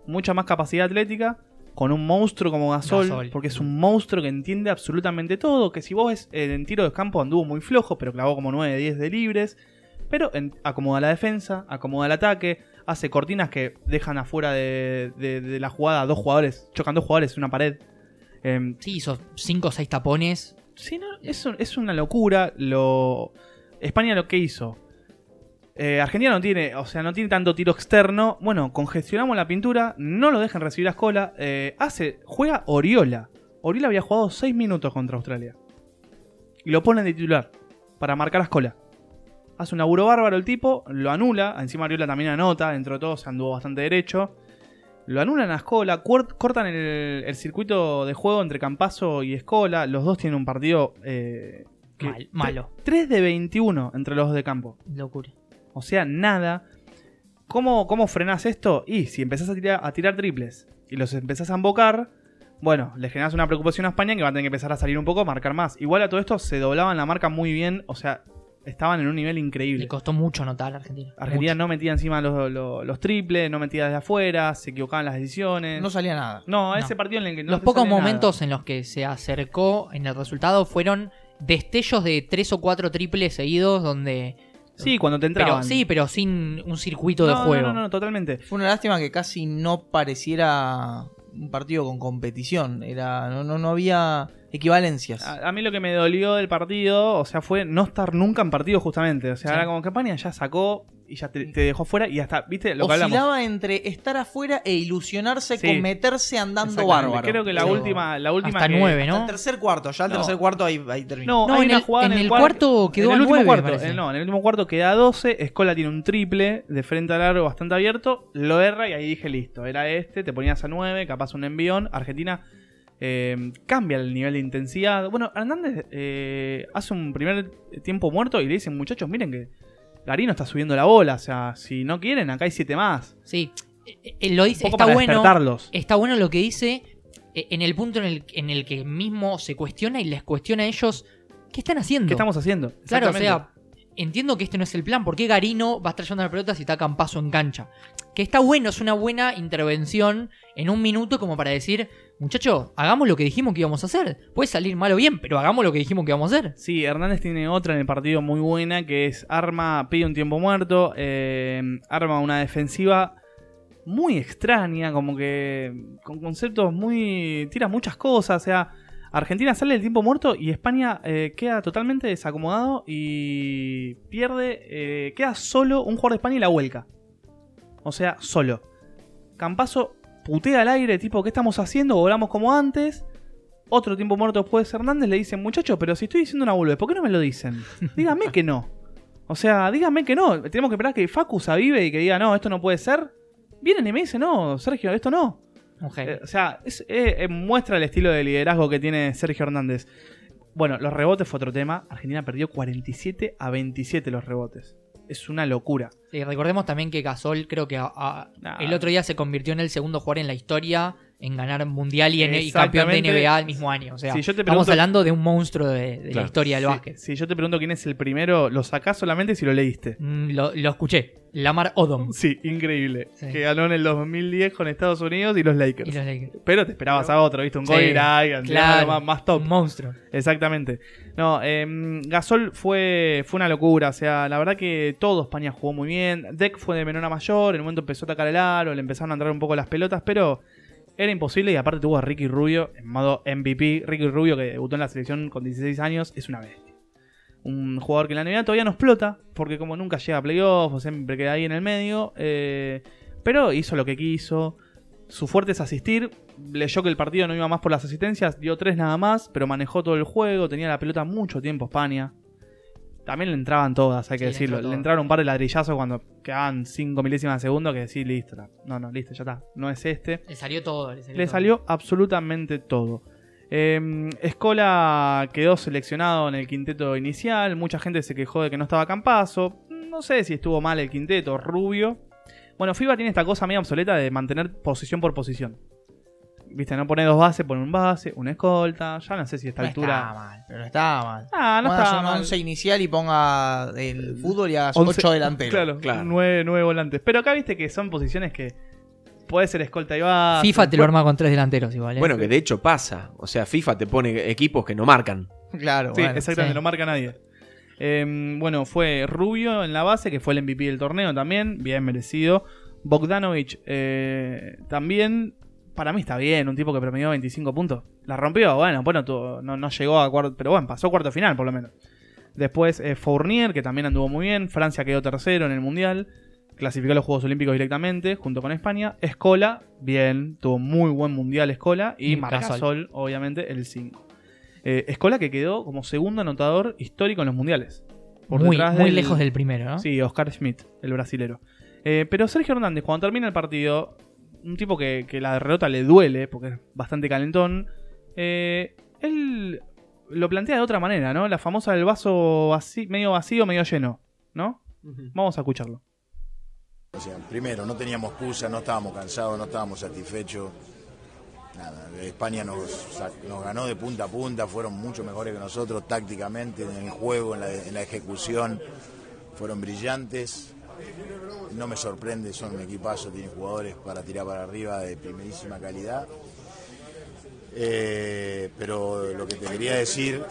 mucha más capacidad atlética, con un monstruo como Gasol, Gasol. porque es un monstruo que entiende absolutamente todo, que si vos ves eh, en tiro de campo anduvo muy flojo, pero clavó como 9 10 de libres, pero en- acomoda la defensa, acomoda el ataque, hace cortinas que dejan afuera de, de- de la jugada dos jugadores, chocan dos jugadores en una pared. Em, Sí, hizo 5 o 6 tapones. Sí, no, es, es una locura. Lo... España lo que hizo. Eh, Argentina no tiene, o sea, no tiene tanto tiro externo. Bueno, congestionamos la pintura, no lo dejan recibir a escola. eh, hace, juega Oriola. Oriola había jugado 6 minutos contra Australia. Y lo ponen de titular para marcar a escola. Hace un laburo bárbaro el tipo, lo anula. Encima Oriola también anota, dentro de todo se anduvo bastante derecho. Lo anulan a Escola, cortan el, circuito de juego entre Campazo y Escola. Los dos tienen un partido eh, Mal- malo. 3 de 21 entre los dos de campo. Locura. O sea, nada. ¿Cómo, cómo frenás esto? Y si empezás a tirar, a tirar triples y los empezás a embocar, bueno, le generás una preocupación a España que va a tener que empezar a salir un poco, a marcar más. Igual a todo esto se doblaban la marca muy bien, o sea, estaban en un nivel increíble. Le costó mucho anotar a Argentina. Argentina Mucho. no metía encima los, los- los triples, no metía desde afuera, se equivocaban las decisiones. No salía nada. No, No. ese partido en el que no Los pocos nada. momentos en los que se acercó en el resultado fueron destellos de tres o cuatro triples seguidos donde... Sí, cuando te entraban. Pero, sí, pero sin un circuito de No, juego. No, no, no, totalmente. Fue una lástima que casi no pareciera un partido con competición. Era, no, no, no había equivalencias. A, a mí lo que me dolió del partido, o sea, fue no estar nunca en partido justamente. O sea, Sí. era como que España ya sacó y ya te, te dejó fuera y hasta, ¿viste? Lo que hablamos. Oscilaba entre estar afuera e ilusionarse Sí. con meterse andando bárbaro. Creo que la Pero última, la última Hasta que- nueve, hasta ¿no? el tercer cuarto, ya el No. tercer cuarto ahí, ahí terminó. No, No, hay en una el- jugada en en el cuar- cuarto quedó en el a último nueve, cuarto. eh, no, en el último cuarto queda 12. Escola tiene un triple de frente al largo bastante abierto. Lo erra y ahí dije listo. Era este, te ponías a 9, capaz un envión. Argentina eh, cambia el nivel de intensidad. Bueno, Hernández eh, hace un primer tiempo muerto y le dicen, muchachos, miren que Garino está subiendo la bola. O sea, si no quieren, acá hay 7 más. Sí, eh, eh, lo dice, Un poco está para bueno. despertarlos. Está bueno lo que dice eh, en el punto en el, en el que mismo se cuestiona y les cuestiona a ellos qué están haciendo. ¿Qué estamos haciendo? Claro, o Exactamente. sea, entiendo que este no es el plan. ¿Por qué Garino va llevando la pelota si está Campazo en cancha? Que está bueno, es una buena intervención en un minuto como para decir, muchacho, hagamos lo que dijimos que íbamos a hacer. Puede salir mal o bien, pero hagamos lo que dijimos que íbamos a hacer. Sí, Hernández tiene otra en el partido muy buena que es arma, pide un tiempo muerto, eh, arma una defensiva muy extraña, como que con conceptos muy... tira muchas cosas, o sea, Argentina sale del tiempo muerto y España eh, queda totalmente desacomodado y pierde, eh, queda solo un jugador de España y la vuelca. O sea, solo. Campazo putea al aire, tipo, ¿qué estamos haciendo? Volamos como antes. Otro tiempo muerto después Hernández le dicen, muchachos, pero si estoy diciendo una boludez, ¿por qué no me lo dicen? *laughs* Dígame que no. O sea, dígame que no. Tenemos que esperar que Facu se avive y que diga, no, esto no puede ser. Vienen y me dicen, no, Sergio, esto no. Eh, o sea, es- eh, eh, muestra el estilo de liderazgo que tiene Sergio Hernández. Bueno, los rebotes fue otro tema. Argentina perdió 47 a 27 los rebotes. Es una locura. Sí, recordemos también que Gasol creo que a- a- Nah. el otro día se convirtió en el segundo jugador en la historia en ganar mundial y, en- y campeón de. NBA el mismo año. O sea, Si yo te estamos hablando de un monstruo de, de la historia del Si- básquet. Si yo te pregunto quién es el primero, lo sacás solamente si lo leíste. Mm, Lo, lo escuché. Lamar Odom. Sí, increíble. Sí. Que ganó en el 2010 con Estados Unidos y los Lakers. Y los Lakers. Pero te esperabas a otro, ¿viste? Un Sí, Kobe Bryant, claro. más, más top. Un monstruo. Exactamente. No, eh, Gasol fue, fue una locura. O sea, la verdad que todo España jugó muy bien. Deck fue de menor a mayor. En un momento empezó a atacar el aro. Le empezaron a entrar un poco las pelotas. Pero era imposible. Y aparte tuvo a Ricky Rubio en modo MVP. Ricky Rubio, que debutó en la selección con 16 años, es una bestia. Un jugador que en la NBA todavía no explota. Porque como nunca llega a playoffs, o siempre queda ahí en el medio. eh, pero hizo lo que quiso. Su fuerte es asistir. Leyó que el partido no iba más por las asistencias. Dio tres nada más. Pero manejó todo el juego. Tenía la pelota mucho tiempo España. También le entraban todas, hay que Sí, decirlo. Le entraron un par de ladrillazos cuando quedaban 5 milésimas de segundo. Que sí, listo. No, no, listo, ya está. No es este. Le salió todo. Le salió, Le todo. salió absolutamente todo. Eh, Escola quedó seleccionado en el quinteto inicial. Mucha gente se quejó de que no estaba Campazo. No sé si estuvo mal el quinteto. Rubio. Bueno, FIBA tiene esta cosa medio obsoleta de mantener posición por posición. Viste, no pone dos bases, pone un base, una escolta. Ya no sé si a esta No altura. está mal, pero no estaba mal. Ah, no Pongas estaba un mal. 11 inicial y ponga el fútbol y hagas Once- 8 delanteros. Claro, Claro. Nueve, nueve volantes. Pero acá viste que son posiciones que puede ser escolta y base. FIFA te lo arma con tres delanteros igual. ¿eh? Bueno, que de hecho pasa. O sea, FIFA te pone equipos que no marcan. Claro, Sí, bueno. exactamente, sí. no marca nadie. Eh, bueno, fue Rubio en la base, que fue el MVP del torneo también, bien merecido. Bogdanovich eh, también, para mí está bien, un tipo que promedió 25 puntos. La rompió, bueno, bueno, tuvo- no, no llegó a cuarto, pero bueno, pasó a cuarto final por lo menos. Después eh, Fournier, que también anduvo muy bien. Francia quedó tercero en el Mundial. Clasificó a los Juegos Olímpicos directamente, junto con España. Escola, bien, tuvo muy buen Mundial Escola. Y Y Marcasol, obviamente, el 5. Eh, Escola que quedó como segundo anotador histórico en los mundiales. Por muy, muy del- lejos del primero, ¿no? Sí, Oscar Schmidt, el brasilero. Eh, pero Sergio Hernández, cuando termina el partido, un tipo que, que la derrota le duele, porque es bastante calentón, eh, él lo plantea de otra manera, ¿no? La famosa del vaso vací- medio vacío, medio lleno, ¿no? Vamos a escucharlo. Primero, no teníamos excusa, no estábamos cansados, no estábamos satisfechos. España nos, ganó de punta a punta, fueron mucho mejores que nosotros tácticamente, en el juego, en la, en la ejecución, fueron brillantes. No me sorprende, son un equipazo, tienen jugadores para tirar para arriba de primerísima calidad. Eh, pero lo que te quería decir,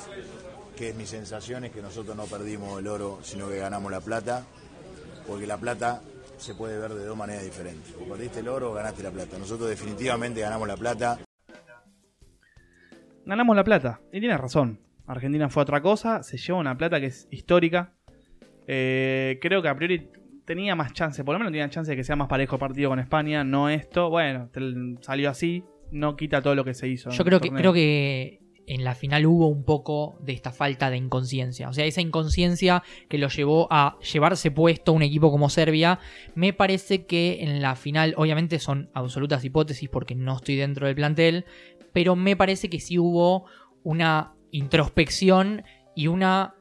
que es mi sensación, es que nosotros no perdimos el oro, sino que ganamos la plata, porque la plata se puede ver de dos maneras diferentes. O perdiste el oro o ganaste la plata. Nosotros definitivamente ganamos la plata. Ganamos la plata, y tiene razón. Argentina fue otra cosa, se lleva una plata que es histórica. Eh, creo que a priori tenía más chance, por lo menos tenía chance de que sea más parejo el partido con España, no esto. Bueno, te- salió así, no quita todo lo que se hizo. Yo creo que, creo que en la final hubo un poco de esta falta de inconsciencia. O sea, esa inconsciencia que lo llevó a llevarse puesto un equipo como Serbia. Me parece que en la final, obviamente son absolutas hipótesis porque no estoy dentro del plantel. Pero me parece que sí hubo una introspección y una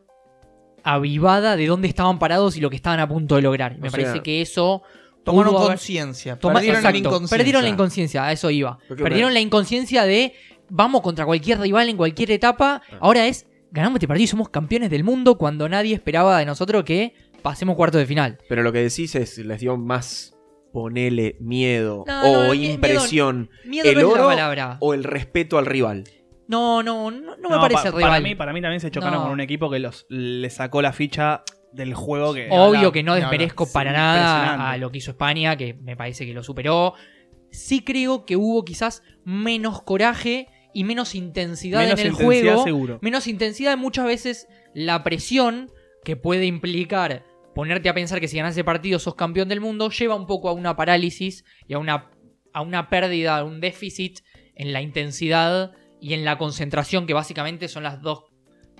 avivada de dónde estaban parados y lo que estaban a punto de lograr. Me O parece sea, que eso Tomaron conciencia. Toma- Perdieron la inconsciencia. Perdieron la inconsciencia, a eso iba. Perdieron la inconsciencia de vamos contra cualquier rival en cualquier etapa. Ahora es ganamos este partido y somos campeones del mundo cuando nadie esperaba de nosotros que pasemos cuarto de final. Pero lo que decís es, les dio más, ponele, miedo No, o no, impresión. Miedo ¿El no es la oro palabra. o el respeto al rival? No, no, no, no me No, parece pa- rival. Para mí, para mí también se chocaron No. con un equipo que los le sacó la ficha del juego que. Obvio que no desmerezco Sí, para nada a lo que hizo España, que me parece que lo superó. Sí creo que hubo quizás menos coraje y menos intensidad Menos en el intensidad, juego. seguro. Menos intensidad, muchas veces la presión que puede implicar ponerte a pensar que si ganas ese partido sos campeón del mundo, lleva un poco a una parálisis y a una, a una pérdida, a un déficit en la intensidad y en la concentración, que básicamente son las dos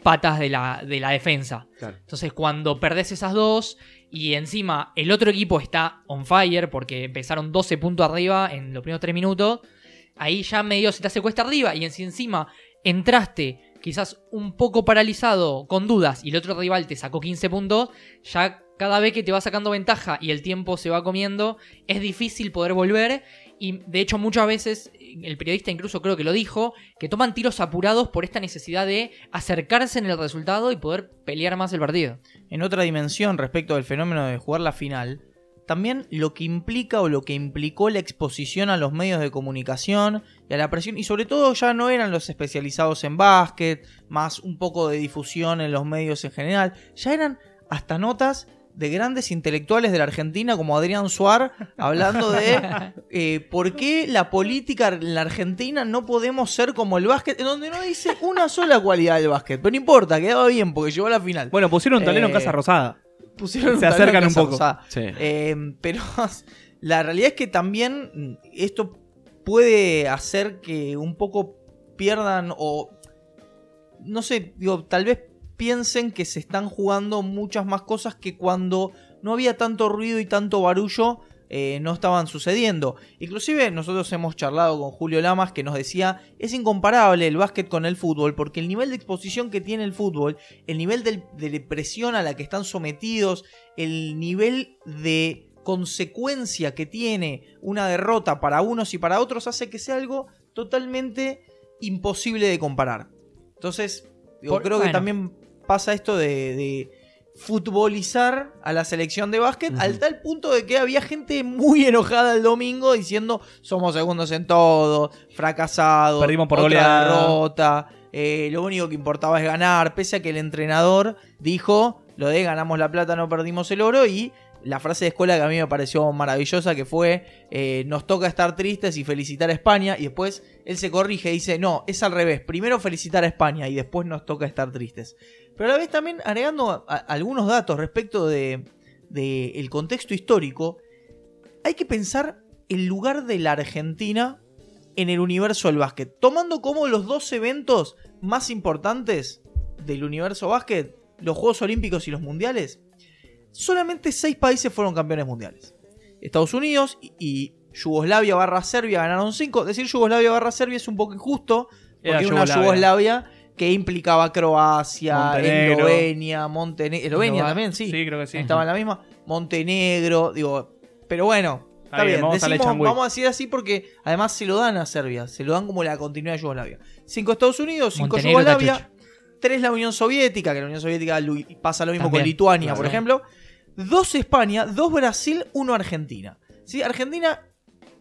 patas de la, de la defensa. Claro. Entonces, cuando perdés esas dos y encima el otro equipo está on fire porque empezaron 12 puntos arriba en los primeros 3 minutos, ahí ya medio se te hace cuesta arriba. Y si encima entraste quizás un poco paralizado con dudas y el otro rival te sacó 15 puntos, ya cada vez que te va sacando ventaja y el tiempo se va comiendo, es difícil poder volver. Y de hecho muchas veces, el periodista incluso creo que lo dijo, que toman tiros apurados por esta necesidad de acercarse en el resultado y poder pelear más el partido. En otra dimensión respecto del fenómeno de jugar la final, también lo que implica o lo que implicó la exposición a los medios de comunicación y a la presión, y sobre todo ya no eran los especializados en básquet, más un poco de difusión en los medios en general, ya eran hasta notas de grandes intelectuales de la Argentina como Adrián Suar hablando de *laughs* eh, por qué la política en la Argentina no podemos ser como el básquet, en donde no dice una sola cualidad del básquet, pero no importa, quedaba bien porque llegó a la final. Bueno, pusieron talero en Eh, Casa Rosada. Pusieron se acercan un poco. Sí. Eh, pero *laughs* la realidad es que también esto puede hacer que un poco pierdan o no sé, digo, tal vez piensen que se están jugando muchas más cosas que cuando no había tanto ruido y tanto barullo eh, no estaban sucediendo. Inclusive nosotros hemos charlado con Julio Lamas que nos decía es incomparable el básquet con el fútbol porque el nivel de exposición que tiene el fútbol, el nivel de presión a la que están sometidos, el nivel de consecuencia que tiene una derrota para unos y para otros hace que sea algo totalmente imposible de comparar. Entonces, Por- creo que también pasa esto de, de futbolizar a la selección de básquet al tal punto de que había gente muy enojada el domingo diciendo somos segundos en todo, fracasados, Perdimos por otra goleada". derrota, eh, lo único que importaba es ganar, pese a que el entrenador dijo lo de ganamos la plata, no perdimos el oro y la frase de escuela que a mí me pareció maravillosa que fue eh, nos toca estar tristes y felicitar a España y después él se corrige y dice no, es al revés, primero felicitar a España y después nos toca estar tristes. Pero a la vez también agregando a- a- algunos datos respecto de, de el contexto histórico, hay que pensar el lugar de la Argentina en el universo del básquet, tomando como los dos eventos más importantes del universo básquet, los Juegos Olímpicos y los Mundiales, solamente seis países fueron campeones mundiales. Estados Unidos y, y Yugoslavia barra Serbia ganaron cinco. Decir Yugoslavia barra Serbia es un poco injusto, porque era una Yugoslavia. Yugoslavia que implicaba Croacia, Montenegro. Eslovenia, Montenegro. Eslovenia también, sí. Sí, creo que sí. Estaba en la misma. Montenegro, digo. Pero bueno, está, Está bien, bien. vamos a la Decimos- changüí. vamos a decir así porque además se lo dan a Serbia. Se lo dan como la continuidad de Yugoslavia. Cinco Estados Unidos, cinco Montenegro Yugoslavia. Tres la Unión Soviética, que la Unión Soviética pasa lo mismo También, con Lituania, por ejemplo. Dos España, dos Brasil, uno Argentina. ¿Sí? Argentina,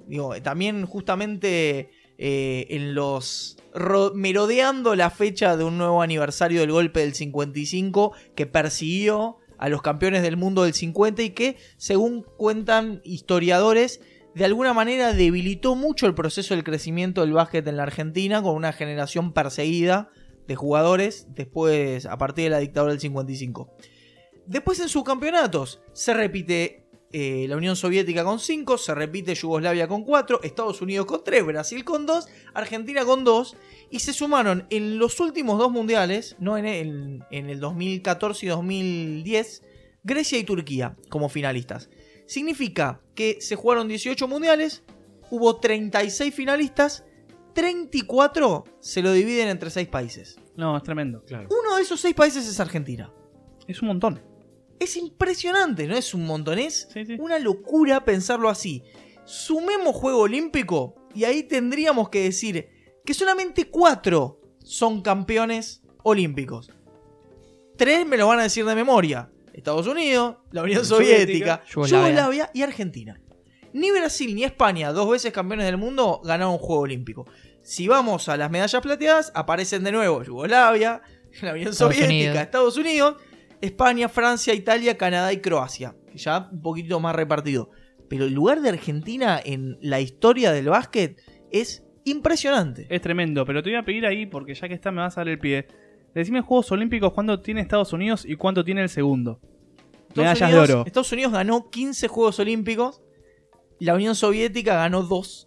digo, también justamente eh, en los. Ro- merodeando la fecha de un nuevo aniversario del golpe del 55 que persiguió a los campeones del mundo del 50 y que, según cuentan historiadores, de alguna manera debilitó mucho el proceso del crecimiento del básquet en la Argentina con una generación perseguida de jugadores después a partir de la dictadura del 55. Después en sus campeonatos se repite eh, la Unión Soviética con 5, se repite Yugoslavia con 4, Estados Unidos con 3, Brasil con 2, Argentina con 2 y se sumaron en los últimos dos mundiales, no en el, en el 2014 y 2010, Grecia y Turquía como finalistas. Significa que se jugaron 18 mundiales, hubo 36 finalistas, 34 se lo dividen entre 6 países. No, es tremendo. Uno de esos 6 países es Argentina. Es un montón. Es impresionante, no es un montonés. Sí, sí. Una locura pensarlo así. Sumemos juego olímpico y ahí tendríamos que decir que solamente cuatro son campeones olímpicos. Tres me lo van a decir de memoria. Estados Unidos, la Unión Soviética, Yugoslavia. Yugoslavia y Argentina. Ni Brasil ni España, dos veces campeones del mundo, ganaron un juego olímpico. Si vamos a las medallas plateadas, aparecen de nuevo Yugoslavia, la Unión Estados Soviética, Unidos. Estados Unidos, España, Francia, Italia, Canadá y Croacia. Ya un poquito más repartido. Pero el lugar de Argentina en la historia del básquet es impresionante. Es tremendo, pero te voy a pedir ahí, porque ya que está me vas a dar el pie. Decime Juegos Olímpicos cuánto tiene Estados Unidos y cuánto tiene el segundo. Estados Medallas Unidos, de oro. Estados Unidos ganó 15 Juegos Olímpicos. La Unión Soviética ganó 2.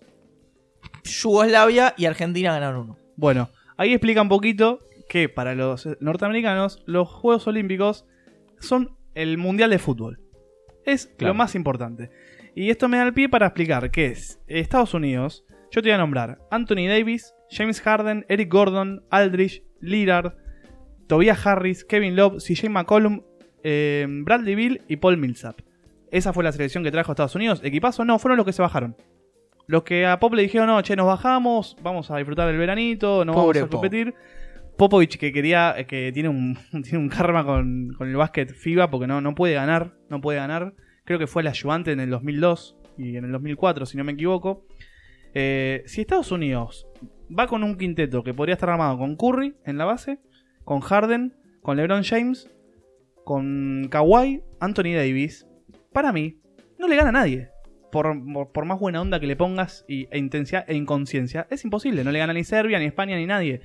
Yugoslavia y Argentina ganaron uno. Bueno, ahí explica un poquito que para los norteamericanos los Juegos Olímpicos son el Mundial de Fútbol. Es Claro. lo más importante. Y esto me da el pie para explicar que es Estados Unidos. Yo te voy a nombrar Anthony Davis, James Harden, Eric Gordon, Aldrich, Lillard, Tobias Harris, Kevin Love, CJ McCollum, eh, Bradley Bill y Paul Millsap. Esa fue la selección que trajo Estados Unidos. ¿Equipazo? No, fueron los que se bajaron. Los que a Pop le dijeron, no, che, nos bajamos, vamos a disfrutar del veranito, no Pobre vamos a Pop. Popovich que quería, que tiene un, *laughs* tiene un karma con, con el básquet FIBA porque no, no puede ganar, no puede ganar. Creo que fue el ayudante en el 2002 y en el 2004, si no me equivoco. Eh, si Estados Unidos va con un quinteto que podría estar armado con Curry en la base, con Harden, con LeBron James, con Kawhi, Anthony Davis, para mí, no le gana a nadie. Por, por- por más buena onda que le pongas y, e intensidad e inconsciencia, es imposible. No le gana ni Serbia, ni España, ni nadie.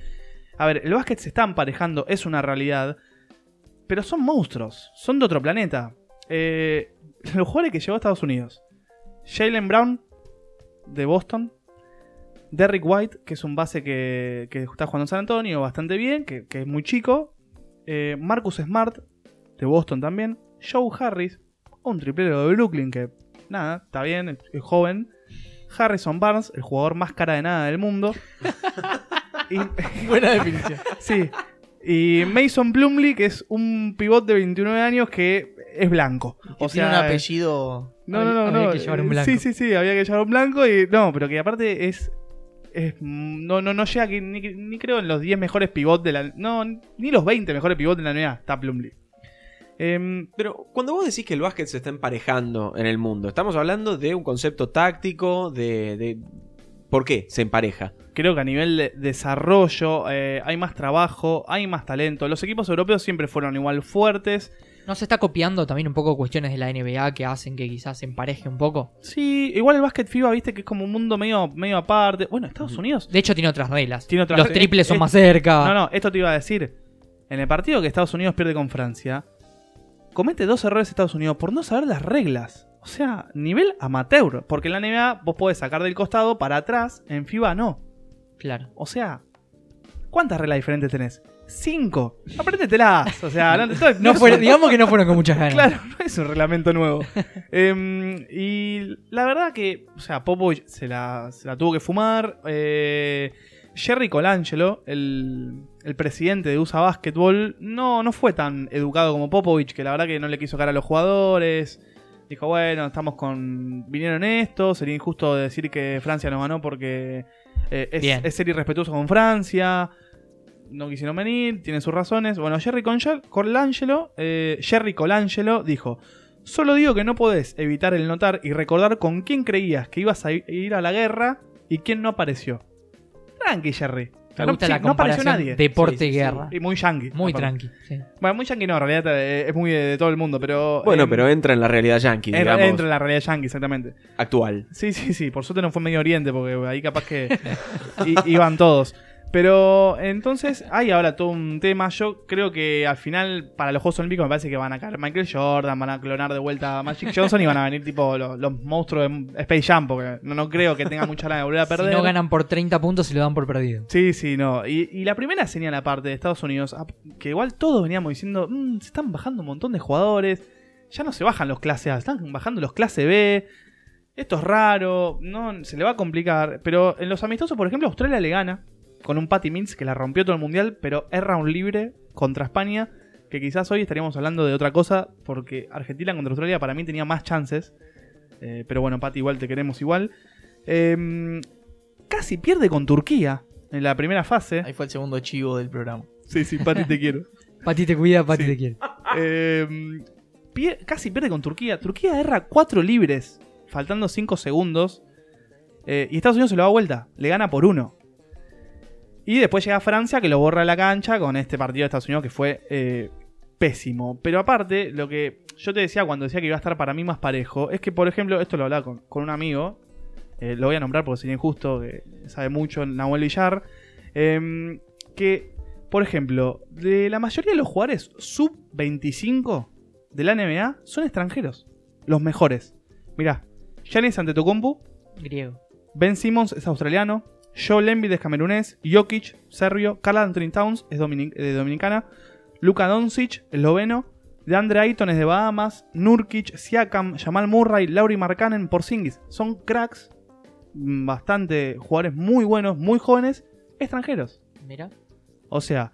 A ver, el básquet se está emparejando, es una realidad. Pero son monstruos, son de otro planeta. Eh, *laughs* los jugadores que llevó a Estados Unidos: Jalen Brown, de Boston. Derrick White, que es un base que, que está jugando en San Antonio bastante bien, que, es muy chico. Eh, Marcus Smart, de Boston también. Joe Harris, un triplero de Brooklyn que, nada, está bien, es joven. Harrison Barnes, el jugador más cara de nada del mundo. *laughs* *laughs* y, *laughs* Buena definición. sí. Y Mason Plumley, que es un pivot de 29 años que es blanco. O sea, un apellido. No, no, no, Había no. que llevar un blanco. Sí, sí, sí, había que llevar un blanco y no, pero que aparte es es- no, no, no llega que- ni, ni creo en los 10 mejores pivots de la no, ni los 20 mejores pivots de la NBA, está Plumlee. Em, Pero cuando vos decís que el básquet se está emparejando en el mundo, estamos hablando de un concepto táctico, de... de- ¿Por qué se empareja? creo que a nivel de desarrollo eh, hay más trabajo, hay más talento. Los equipos europeos siempre fueron igual fuertes. ¿No se está copiando también un poco cuestiones de la NBA que hacen que quizás se empareje un poco? Sí, igual el básquet FIBA, viste que es como un mundo medio, medio aparte. Bueno, Estados Unidos. De hecho, tiene otras reglas. Tiene otras Los triples son Es- más cerca. No, no, esto te iba a decir. En el partido que Estados Unidos pierde con Francia, comete dos errores Estados Unidos por no saber las reglas. O sea, nivel amateur. Porque en la NBA vos podés sacar del costado para atrás, en FIBA no. Claro. O sea, ¿cuántas reglas diferentes tenés? Cinco. Apréndetelas. O sea, no, No fueron- un- digamos que no fueron con muchas ganas. Claro, no es un reglamento nuevo. *laughs* Em, y la verdad que, o sea, Popovich se la, se la tuvo que fumar. Eh, Jerry Colangelo, el, el presidente de USA Basketball, no, no fue tan educado como Popovich, que la verdad que no le quiso cara a los jugadores. Dijo, bueno, estamos con. Vinieron estos, sería injusto decir que Francia no ganó porque eh, es, ser irrespetuoso con Francia. No quisieron venir, tienen sus razones. Bueno, Jerry Colangelo, eh, Jerry Colangelo dijo: Solo digo que no podés evitar el notar y recordar con quién creías que ibas a ir a la guerra y quién no apareció. Tranqui, Jerry. Me No- gusta sí, la no apareció comparación nadie. deporte-guerra. Y muy yankee. Muy aparte. tranqui. sí. Bueno, muy yankee no, en realidad eh, es muy de, de todo el mundo, pero. Bueno, em, pero entra en la realidad yankee, entra, digamos, entra en la realidad yankee, exactamente. actual. Sí, sí, sí. Por suerte no fue Medio Oriente, porque ahí capaz que *laughs* iban todos. Pero entonces hay ahora todo un tema. Yo creo que al final, para los Juegos Olímpicos, me parece que van a caer Michael Jordan, van a clonar de vuelta a Magic Johnson y van a venir tipo los, los monstruos de Space Jam, porque no, no creo que tengan mucha ganas de volver a *laughs* Si perder. no ganan por 30 puntos, se lo dan por perdido. Sí, sí, no. Y, y la primera señal aparte de Estados Unidos, que igual todos veníamos diciendo, "Mm, se están bajando un montón de jugadores, ya no se bajan los clase A, están bajando los clase B, esto es raro, no se le va a complicar. Pero en los amistosos, por ejemplo, Australia le gana con un Patty Mills que la rompió todo el mundial, pero erra un libre contra España, que quizás hoy estaríamos hablando de otra cosa, porque Argentina contra Australia para mí tenía más chances. Eh, pero bueno, Patty, igual te queremos igual. Em, casi pierde con Turquía en la primera fase. Ahí fue el segundo chivo del programa. Sí, sí, Pati, te *laughs* quiero. Pati te cuida, Pati Sí. te quiere. Eh, pie- casi pierde con Turquía. Turquía erra cuatro libres, faltando 5 segundos. Eh, y Estados Unidos se lo da vuelta. Le gana por uno. Y después llega Francia, que lo borra de la cancha con este partido de Estados Unidos que fue eh, pésimo. Pero aparte, lo que yo te decía cuando decía que iba a estar para mí más parejo, es que, por ejemplo, esto lo hablaba con, con un amigo. eh, lo voy a nombrar porque sería injusto, que sabe mucho, Nahuel Villar. em, que, por ejemplo, de la mayoría de los jugadores sub-25 de la NBA son extranjeros. Los mejores. Mirá, Giannis Antetokounmpo, Griego. Ben Simmons es australiano, Joe Embiid es camerunés, Jokic, serbio, Carl Anthony Towns es dominic- dominicana, Luka Doncic, esloveno, DeAndre Ayton es de Bahamas, Nurkic, Siakam, Jamal Murray, Lauri Markkanen, Porzingis. Son cracks, mm, bastante jugadores muy buenos, muy jóvenes, extranjeros. Mira. O sea,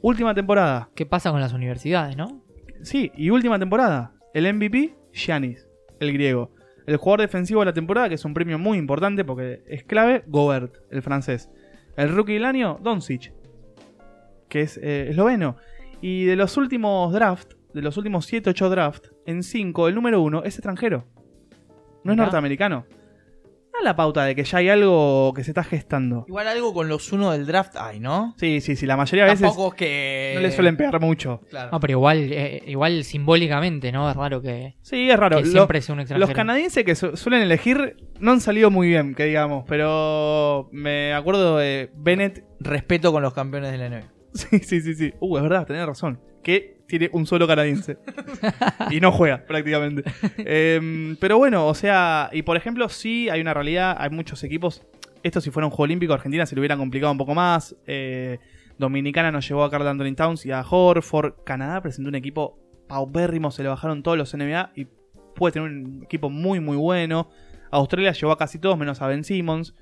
última temporada, ¿Qué pasa con las universidades, no? Sí, y última temporada. El MVP, Giannis, el griego. El jugador defensivo de la temporada, que es un premio muy importante porque es clave, Gobert, el francés. El rookie del año, Doncic, que es eh, esloveno. Y de los últimos draft, de los últimos 7-8 draft, en 5, el número 1 es extranjero. No es norteamericano. La pauta de que ya hay algo que se está gestando. Igual algo con los uno del draft hay, ¿no? Sí, sí, sí, la mayoría de veces Tampoco es que. no le suelen pegar mucho. Claro. No, pero igual, eh, igual simbólicamente, ¿no? Es raro que, Sí, es raro. que Lo- siempre sea un extranjero. los canadienses que su- suelen elegir no han salido muy bien, que digamos, pero me acuerdo de Bennett. Respeto con los campeones de la NBA. *laughs* Sí, sí, sí, sí. Uh, es verdad, tenés razón. Que tiene un solo canadiense. *laughs* y no juega, prácticamente. Em, pero bueno, o sea, y por ejemplo, sí hay una realidad, hay muchos equipos. Esto si fuera un juego olímpico, Argentina se lo hubieran complicado un poco más. Eh, Dominicana nos llevó a Carl Anthony Towns y a Horford. Canadá presentó un equipo paupérrimo, se le bajaron todos los NBA y puede tener un equipo muy, muy bueno. Australia llevó a casi todos, menos a Ben Simmons.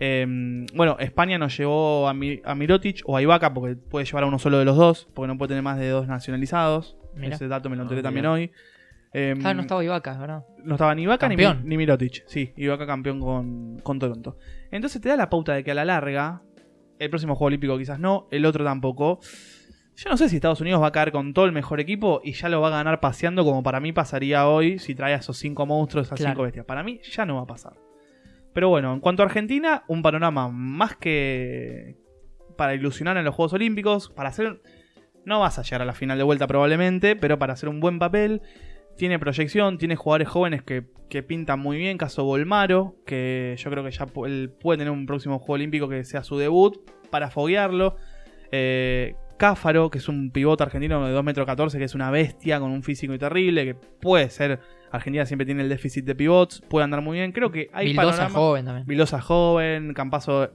Em, bueno, España nos llevó a, Mi- a Mirotic o a Ibaka porque puede llevar a uno solo de los dos, porque no puede tener más de dos nacionalizados. Mirá. Ese dato me lo enteré Ah, también mirá. hoy. Em, no estaba Ibaka, ¿verdad? no estaba ni Ibaka ni, Mi- Campeón. ni Mirotic. Sí, Ibaka campeón con, con Toronto. Entonces te da la pauta de que a la larga, el próximo Juego Olímpico quizás no, el otro tampoco. Yo no sé si Estados Unidos va a caer con todo el mejor equipo y ya lo va a ganar paseando como para mí pasaría hoy si trae a esos cinco monstruos, esas Claro. cinco bestias. Para mí ya no va a pasar. Pero bueno, en cuanto a Argentina, un panorama más que para ilusionar en los Juegos Olímpicos, para hacer... No vas a llegar a la final de vuelta probablemente, pero para hacer un buen papel, tiene proyección, tiene jugadores jóvenes que, que pintan muy bien, caso Volmaro, que yo creo que ya puede tener un próximo Juego Olímpico que sea su debut, para foguearlo. Eh, Cáfaro, que es un pivote argentino de 2 metros 14, que es una bestia con un físico terrible, que puede ser, Argentina siempre tiene el déficit de pivots, puede andar muy bien, creo que hay Vildosa panorama- joven también. Vilosa joven, Campazo,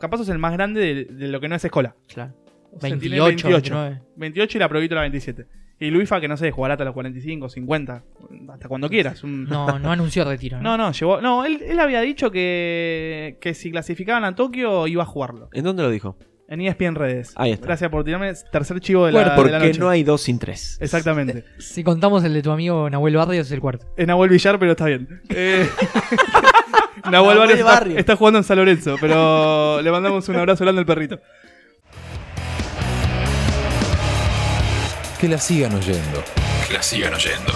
Campazo es el más grande de, de lo que no es escola. Claro. O sea, tiene 28, 29. 28 y la Provítola 27. Y Luifa, que no sé, jugará hasta los 45, 50, hasta cuando quieras. Un- *laughs* No, no anunció retiro. no, no, llegó. No, él, él había dicho que, que si clasificaban a Tokio iba a jugarlo. ¿En dónde lo dijo? En ESPN Redes. Ahí está. Gracias por tirarme tercer chivo de la, de la Porque noche. no hay dos sin tres. Exactamente. Si contamos el de tu amigo Nahuel Barrios, es el cuarto. En Nahuel Villar, pero está bien. Eh, *laughs* Nahuel Barrios está, está jugando en San Lorenzo, pero le mandamos un abrazo grande al perrito. Que la sigan oyendo. Que la sigan oyendo.